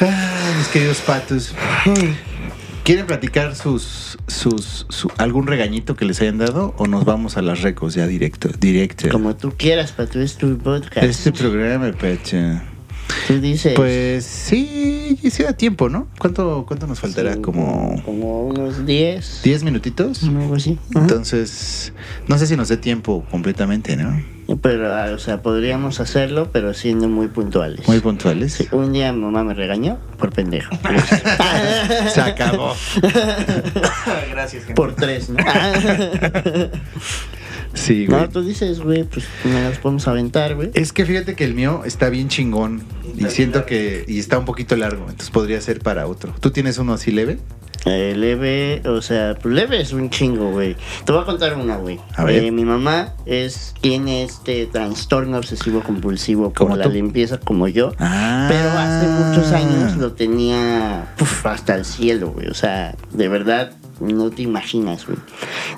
Speaker 1: Ah, mis queridos patos. ¿Quieren platicar sus, sus, su- algún regañito que les hayan dado o nos vamos a las recos ya directo? Directo.
Speaker 2: Como tú quieras, Pato, es tu podcast.
Speaker 1: Este programa, Pacha.
Speaker 2: Tú dices.
Speaker 1: Pues sí, sí da tiempo, ¿no? ¿Cuánto, cuánto nos faltará?
Speaker 2: sí,
Speaker 1: Como
Speaker 2: Como unos 10.
Speaker 1: 10 minutitos.
Speaker 2: Algo así. Ajá.
Speaker 1: Entonces, no sé si nos dé tiempo completamente, ¿no?
Speaker 2: Pero, o sea, podríamos hacerlo, pero siendo muy puntuales.
Speaker 1: Muy puntuales.
Speaker 2: Sí, un día mi mamá me regañó por pendejo.
Speaker 1: Se acabó.
Speaker 5: Gracias, gente.
Speaker 2: por tres, ¿no?
Speaker 1: Sí, güey.
Speaker 2: no, tú dices, güey, pues me las podemos aventar, güey.
Speaker 1: Es que fíjate que el mío está bien chingón y siento que y está un poquito largo, entonces podría ser para otro. ¿Tú tienes uno así leve?
Speaker 2: Eh, leve, o sea, pues leve es un chingo, güey. Te voy a contar una, güey.
Speaker 1: A ver.
Speaker 2: Eh, mi mamá es, tiene este trastorno obsesivo compulsivo por
Speaker 1: ¿Como
Speaker 2: la
Speaker 1: tú?
Speaker 2: limpieza como yo.
Speaker 1: Ah.
Speaker 2: Pero hace muchos años lo tenía puf, hasta el cielo, güey. O sea, de verdad, no te imaginas, güey.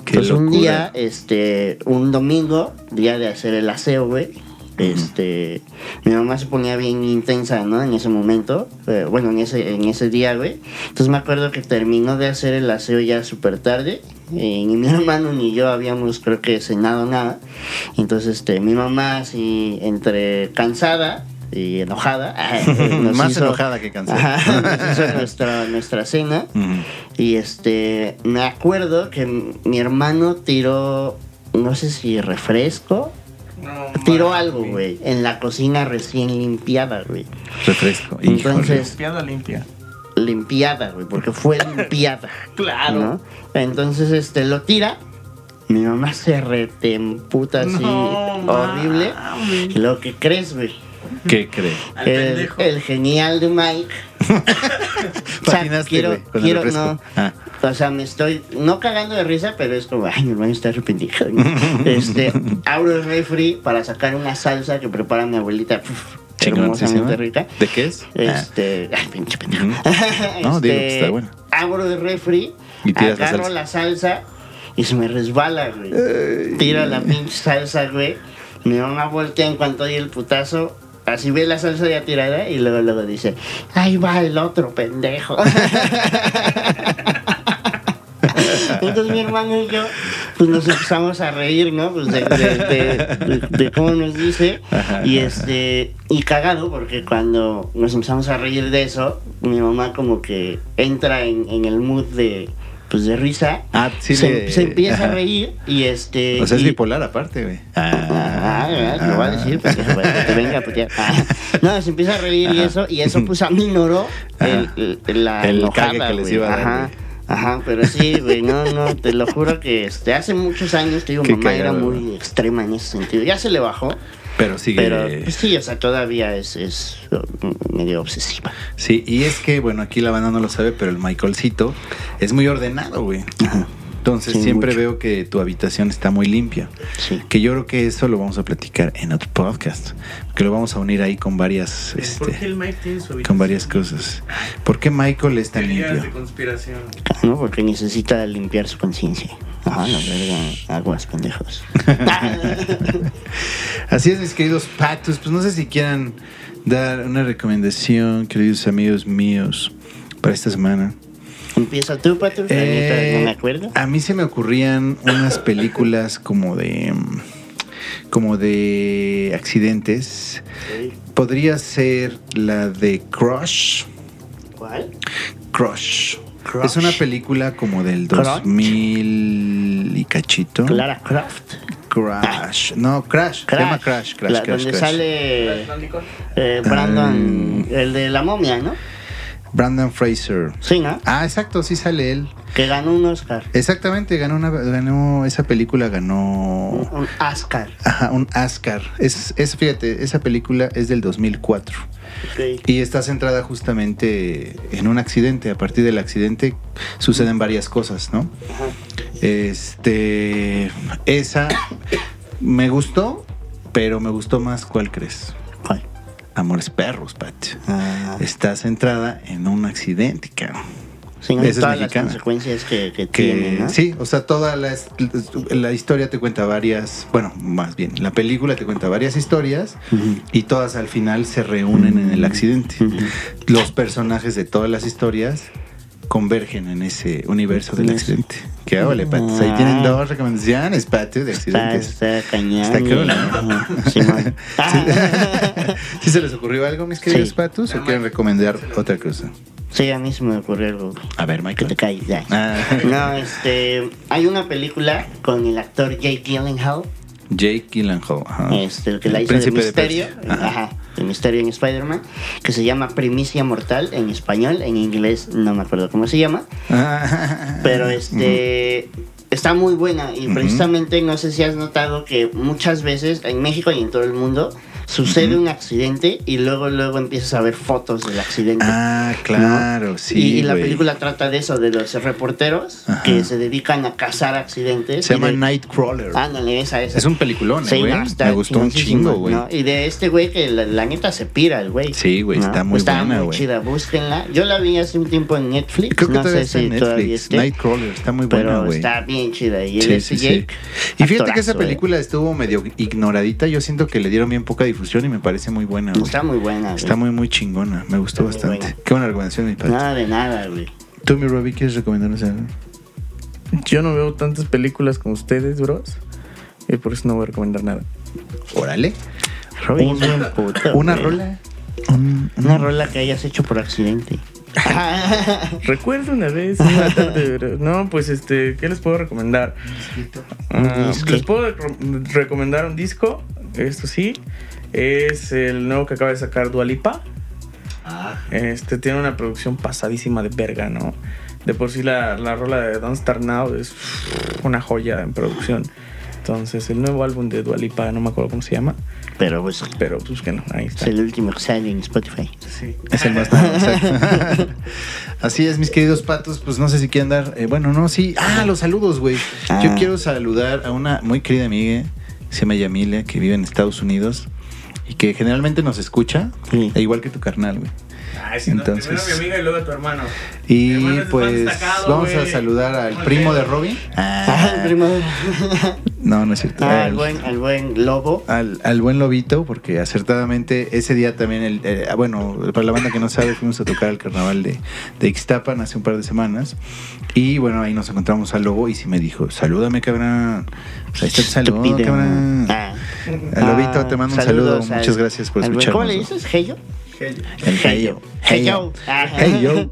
Speaker 2: Entonces un
Speaker 1: locura.
Speaker 2: día, este, un domingo, día de hacer el aseo, güey. Este, mi mamá se ponía bien intensa, ¿no? En ese momento, eh, bueno, en ese, en ese día, güey. Entonces me acuerdo que terminó de hacer el aseo ya súper tarde. eh, ni mi hermano ni yo habíamos, creo que, cenado nada. Entonces, este, mi mamá, así, entre cansada y enojada,
Speaker 1: Más
Speaker 2: hizo-
Speaker 1: enojada que cansada.
Speaker 2: Ajá, nos hizo nuestra, nuestra cena. Y este, me acuerdo que mi hermano tiró, no sé si refresco,
Speaker 5: No,
Speaker 2: tiró algo, güey, en la cocina recién limpiada, güey.
Speaker 1: Refresco.
Speaker 2: Entonces-
Speaker 5: Limpiada limpia.
Speaker 2: Limpiada, güey, porque fue limpiada.
Speaker 5: Claro.
Speaker 2: ¿no? Entonces, este, lo tira. Mi mamá se retemputa así,
Speaker 5: No,
Speaker 2: horrible. lo que crees, güey.
Speaker 1: ¿Qué cree?
Speaker 2: El, genial de Mike. O sea,
Speaker 1: Patinaste,
Speaker 2: quiero, quiero, no.
Speaker 1: Ah.
Speaker 2: O sea, me estoy, no cagando de risa, pero es como, ay, mi hermano está arrepentido. Este, abro el refri para sacar una salsa que prepara mi abuelita. hermosamente rica.
Speaker 1: ¿De qué es? Ah.
Speaker 2: Este, ay, pinche pendejo.
Speaker 1: No, digo que está bueno.
Speaker 2: Abro el refri,
Speaker 1: Y tiras la
Speaker 2: agarro
Speaker 1: salsa.
Speaker 2: la salsa y se me resbala, güey. Tira la pinche salsa, güey. Mi mamá voltea en cuanto oye el putazo. Así ve la salsa ya tirada y luego, luego dice, ahí va el otro pendejo. Entonces mi hermano y yo, pues nos empezamos a reír, ¿no? Pues de, de- de- de- de cómo nos dice. Y este, y cagado, porque cuando nos empezamos a reír de eso, mi mamá como que entra en, en el mood de, pues de risa.
Speaker 1: Ah, sí
Speaker 2: se, empieza
Speaker 1: ajá.
Speaker 2: a reír y este.
Speaker 1: O sea, es
Speaker 2: y-
Speaker 1: bipolar aparte, güey.
Speaker 2: Ah, ah, lo voy a decir porque que te venga putear. Ah. No, se empieza a reír y eso, y eso pues aminoró el, el- la
Speaker 1: El
Speaker 2: enojada,
Speaker 1: que les iba a dar,
Speaker 2: Ajá,
Speaker 1: güey.
Speaker 2: ajá, pero sí, güey, no, no, te lo juro que este, hace muchos años, te digo,
Speaker 1: Qué
Speaker 2: mamá era muy extrema en ese sentido. Ya se le bajó,
Speaker 1: Pero sigue.
Speaker 2: pero pues, sí, o sea, todavía es, es uh, medio obsesiva.
Speaker 1: Sí, y es que, bueno, aquí la banda no lo sabe, pero el Michaelcito es muy ordenado, güey. Entonces
Speaker 2: Sí,
Speaker 1: siempre
Speaker 2: mucho.
Speaker 1: veo que tu habitación está muy limpia.
Speaker 2: Sí.
Speaker 1: Que yo creo que eso lo vamos a platicar en otro podcast. Que lo vamos a unir ahí con varias,
Speaker 5: ¿Por qué
Speaker 1: este,
Speaker 5: el Mike tiene su
Speaker 1: con
Speaker 5: habitación?
Speaker 1: varias cosas. ¿Por qué Michael es tan
Speaker 5: Teorías de
Speaker 1: limpio?
Speaker 5: conspiración.
Speaker 2: ¿no? Porque necesita limpiar su conciencia. Ajá, la verga, aguas pendejos.
Speaker 1: Así es, mis queridos patos. Pues no sé si quieran dar una recomendación, queridos amigos míos, para esta semana.
Speaker 2: Empieza tú, Pato.
Speaker 1: Eh,
Speaker 2: no me acuerdo.
Speaker 1: A mí se me ocurrían unas películas como de mm, como de accidentes. Podría ser la de Crush.
Speaker 2: ¿Cuál?
Speaker 1: Crush.
Speaker 2: Crush.
Speaker 1: Es una película como del
Speaker 2: Crush.
Speaker 1: 2000 y cachito.
Speaker 2: Clara Croft.
Speaker 1: Crash. No, Crash. Se llama Crash. Crash,
Speaker 2: La-
Speaker 1: Crash,
Speaker 2: donde
Speaker 1: Crash.
Speaker 2: sale eh, Brandon,
Speaker 1: Ah.
Speaker 2: el de la momia, ¿no?
Speaker 1: Brandon Fraser.
Speaker 2: Sí, ¿no?
Speaker 1: Ah, exacto, sí sale él.
Speaker 2: Que ganó un Oscar.
Speaker 1: Exactamente, ganó una, ganó esa película ganó
Speaker 2: un Oscar.
Speaker 1: ajá, un Oscar. Es, es fíjate, esa película es del 2004 y está centrada justamente en un accidente. A partir del accidente suceden varias cosas, ¿no? Este, esa me gustó, pero me gustó más. ¿Cuál crees? Amores perros, Pat.
Speaker 2: Ah,
Speaker 1: Está centrada en un accidente, cabrón.
Speaker 2: Sí, ¿no?
Speaker 1: Esa es
Speaker 2: las consecuencias que, que,
Speaker 1: que
Speaker 2: tiene, ¿no?
Speaker 1: sí, o sea, toda la, la historia te cuenta varias, bueno, más bien, la película te cuenta varias historias y todas al final se reúnen en el accidente. Los personajes de todas las historias convergen en ese universo del
Speaker 2: Sí.
Speaker 1: accidente. ¿Qué vale, Patos? Ahí tienen dos recomendaciones, Patos, de
Speaker 2: Está,
Speaker 1: accidentes.
Speaker 2: está cañón.
Speaker 1: Está cool, ¿no?
Speaker 2: Simón.
Speaker 1: ¿Sí se les ocurrió algo, mis queridos
Speaker 2: Sí.
Speaker 1: Patos, o quieren recomendar otra cosa?
Speaker 2: Sí, a mí se me ocurrió algo.
Speaker 1: A ver,
Speaker 2: Que
Speaker 1: Michael.
Speaker 2: te caes ya.
Speaker 1: Ah.
Speaker 2: No, este. Hay una película con el actor Jake Gyllenhaal,
Speaker 1: Jake Gyllenhaal. ajá.
Speaker 2: este, el que la
Speaker 1: El
Speaker 2: hizo de Misterio.
Speaker 1: Ajá.
Speaker 2: De Misterio en Spider-Man, que se llama Primicia Mortal en español, en inglés no me acuerdo cómo se llama,
Speaker 1: Ah.
Speaker 2: pero este. Está muy buena y
Speaker 1: Ujú.
Speaker 2: precisamente no sé si has notado que muchas veces en México y en todo el mundo sucede
Speaker 1: Ujú.
Speaker 2: un accidente y luego luego empiezas a ver fotos del accidente.
Speaker 1: Ah, claro, sí.
Speaker 2: y, y la
Speaker 1: güey.
Speaker 2: película trata de eso, de los reporteros
Speaker 1: Ajá.
Speaker 2: que se dedican a cazar accidentes.
Speaker 1: Se llama
Speaker 2: de-
Speaker 1: Nightcrawler.
Speaker 2: Ándale, esa, esa.
Speaker 1: Es un peliculón, eh,
Speaker 2: Sí,
Speaker 1: güey.
Speaker 2: no, está
Speaker 1: Me gustó un chingo, güey.
Speaker 2: ¿no? Y de este güey que la, la neta se pira el güey.
Speaker 1: Sí, güey,
Speaker 2: ¿no?
Speaker 1: está muy
Speaker 2: Está
Speaker 1: buena,
Speaker 2: muy
Speaker 1: güey.
Speaker 2: chida, búsquenla. Yo la vi hace un tiempo en Netflix.
Speaker 1: Creo que
Speaker 2: no
Speaker 1: todavía
Speaker 2: sé
Speaker 1: está
Speaker 2: si
Speaker 1: en
Speaker 2: todavía
Speaker 1: Netflix.
Speaker 2: esté.
Speaker 1: Nightcrawler, está muy buena,
Speaker 2: Pero
Speaker 1: güey.
Speaker 2: está bien chida. Y
Speaker 1: Sí,
Speaker 2: él
Speaker 1: sí,
Speaker 2: es
Speaker 1: sí.
Speaker 2: Jake.
Speaker 1: Y fíjate que esa
Speaker 2: eh.
Speaker 1: película estuvo medio ignoradita. Yo siento que le dieron bien poca difusión y me parece muy buena, güey.
Speaker 2: Está muy buena.
Speaker 1: Está muy, muy chingona. Me gustó
Speaker 2: Está
Speaker 1: bastante.
Speaker 2: buena.
Speaker 1: Qué buena recomendación, mi padre.
Speaker 2: Nada de nada, güey.
Speaker 1: ¿Tú, mi Robbie, quieres recomendarnos algo?
Speaker 3: Yo no veo tantas películas como ustedes, bros. Y por eso no voy a recomendar nada.
Speaker 1: Órale.
Speaker 2: Robin
Speaker 1: Una-
Speaker 2: bien
Speaker 1: rola. Un-
Speaker 2: Una rola que hayas hecho por accidente.
Speaker 3: Recuerdo una vez, una tarde. No, pues este, ¿qué les puedo recomendar? Ah,
Speaker 2: disco.
Speaker 3: les puedo rec- recomendar un disco, esto sí. Es el nuevo que acaba de sacar Dualipa. Este tiene una producción pasadísima de verga, ¿no? De por sí la, la rola de Don't Start Now es una joya en producción. Entonces, el nuevo álbum de Dualipa, no me acuerdo cómo se llama,
Speaker 2: Pero pues
Speaker 3: pero pues que no, ahí
Speaker 2: es
Speaker 3: está.
Speaker 2: el último que sale en Spotify.
Speaker 3: Sí.
Speaker 1: Es el más nuevo, exacto. Así es, mis queridos patos. Pues no sé si quieren dar. eh, bueno, no, sí. Ah, los saludos, güey. Yo
Speaker 2: Ah.
Speaker 1: quiero saludar a una muy querida amiga, se llama Yamilia, que vive en Estados Unidos y que generalmente nos escucha,
Speaker 2: Sí.
Speaker 1: e igual que tu carnal, güey.
Speaker 3: Ay, si
Speaker 1: Entonces-
Speaker 3: no, primero mi amiga y luego tu hermano.
Speaker 1: Y
Speaker 3: hermano
Speaker 1: pues
Speaker 3: destacado,
Speaker 1: vamos a saludar al primo de. Robin.
Speaker 2: Ah, el primo.
Speaker 1: No, no es cierto.
Speaker 2: Ah,
Speaker 1: Al-
Speaker 2: el buen, el buen lobo.
Speaker 1: al, al buen Lobito, porque acertadamente ese día también, el, eh, bueno, para la banda que no sabe, fuimos a tocar el carnaval de, de Ixtapan hace un par de semanas. Y bueno, ahí nos encontramos al Lobo y sí me dijo, salúdame, cabrón. Pues ahí está tu saludo, cabrón.
Speaker 2: Ah.
Speaker 1: Al Lobito te mando un saludo.
Speaker 2: al-
Speaker 1: Muchas gracias por escucharnos.
Speaker 2: ¿Cómo le dices? ¿Heyo?
Speaker 1: Heyo.
Speaker 2: Hey yo. Ah.
Speaker 1: Hey, yo.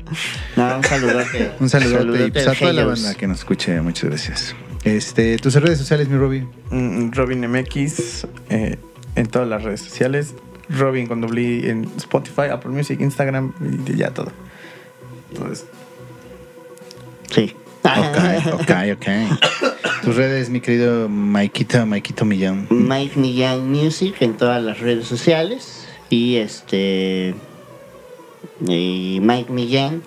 Speaker 2: No, un saludote.
Speaker 1: Un saludote y pues, a toda la banda que nos escuche. Muchas gracias. Este, tus redes sociales, mi Robbie.
Speaker 3: Mm, Robin MX eh, en todas las redes sociales. Robin con doble I en Spotify, Apple Music, Instagram y ya todo. Entonces,
Speaker 2: Sí.
Speaker 1: Ok, ok, ok. Tus redes, mi querido Maikito, Maikito Millán.
Speaker 2: Mike Millán Music en todas las redes sociales. Y este. Y Mike Millán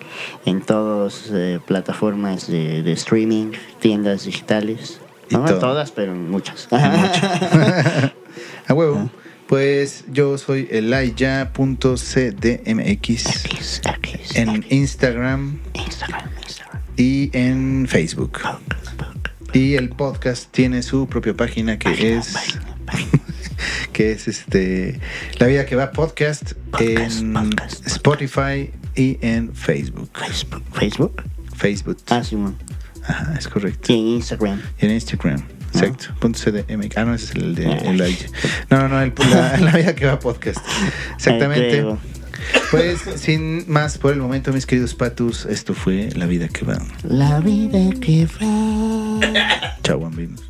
Speaker 2: en todas eh, plataformas de, de streaming, tiendas digitales. No
Speaker 1: todo.
Speaker 2: todas, pero muchas.
Speaker 1: A huevo. Pues yo soy elaya.cdmx en Instagram,
Speaker 2: Instagram.
Speaker 1: Y en Facebook. Y el podcast tiene su propia página que
Speaker 2: Página,
Speaker 1: es
Speaker 2: página, página.
Speaker 1: que es este La Vida que va podcast,
Speaker 2: Podcast,
Speaker 1: en
Speaker 2: podcast.
Speaker 1: Spotify y en Facebook.
Speaker 2: Facebook. Facebook.
Speaker 1: Facebook.
Speaker 2: Ah.
Speaker 1: Ajá, es correcto.
Speaker 2: Y en Instagram.
Speaker 1: Y en Instagram. Exacto. Punto CDMX. Ah, no, ese es el de
Speaker 2: Ah.
Speaker 1: el. No, no, no, el, la, la vida que va podcast. Exactamente. Pues sin más por el momento, mis queridos patus, esto fue La vida que va.
Speaker 2: La vida que va.
Speaker 1: Chao, bambinos.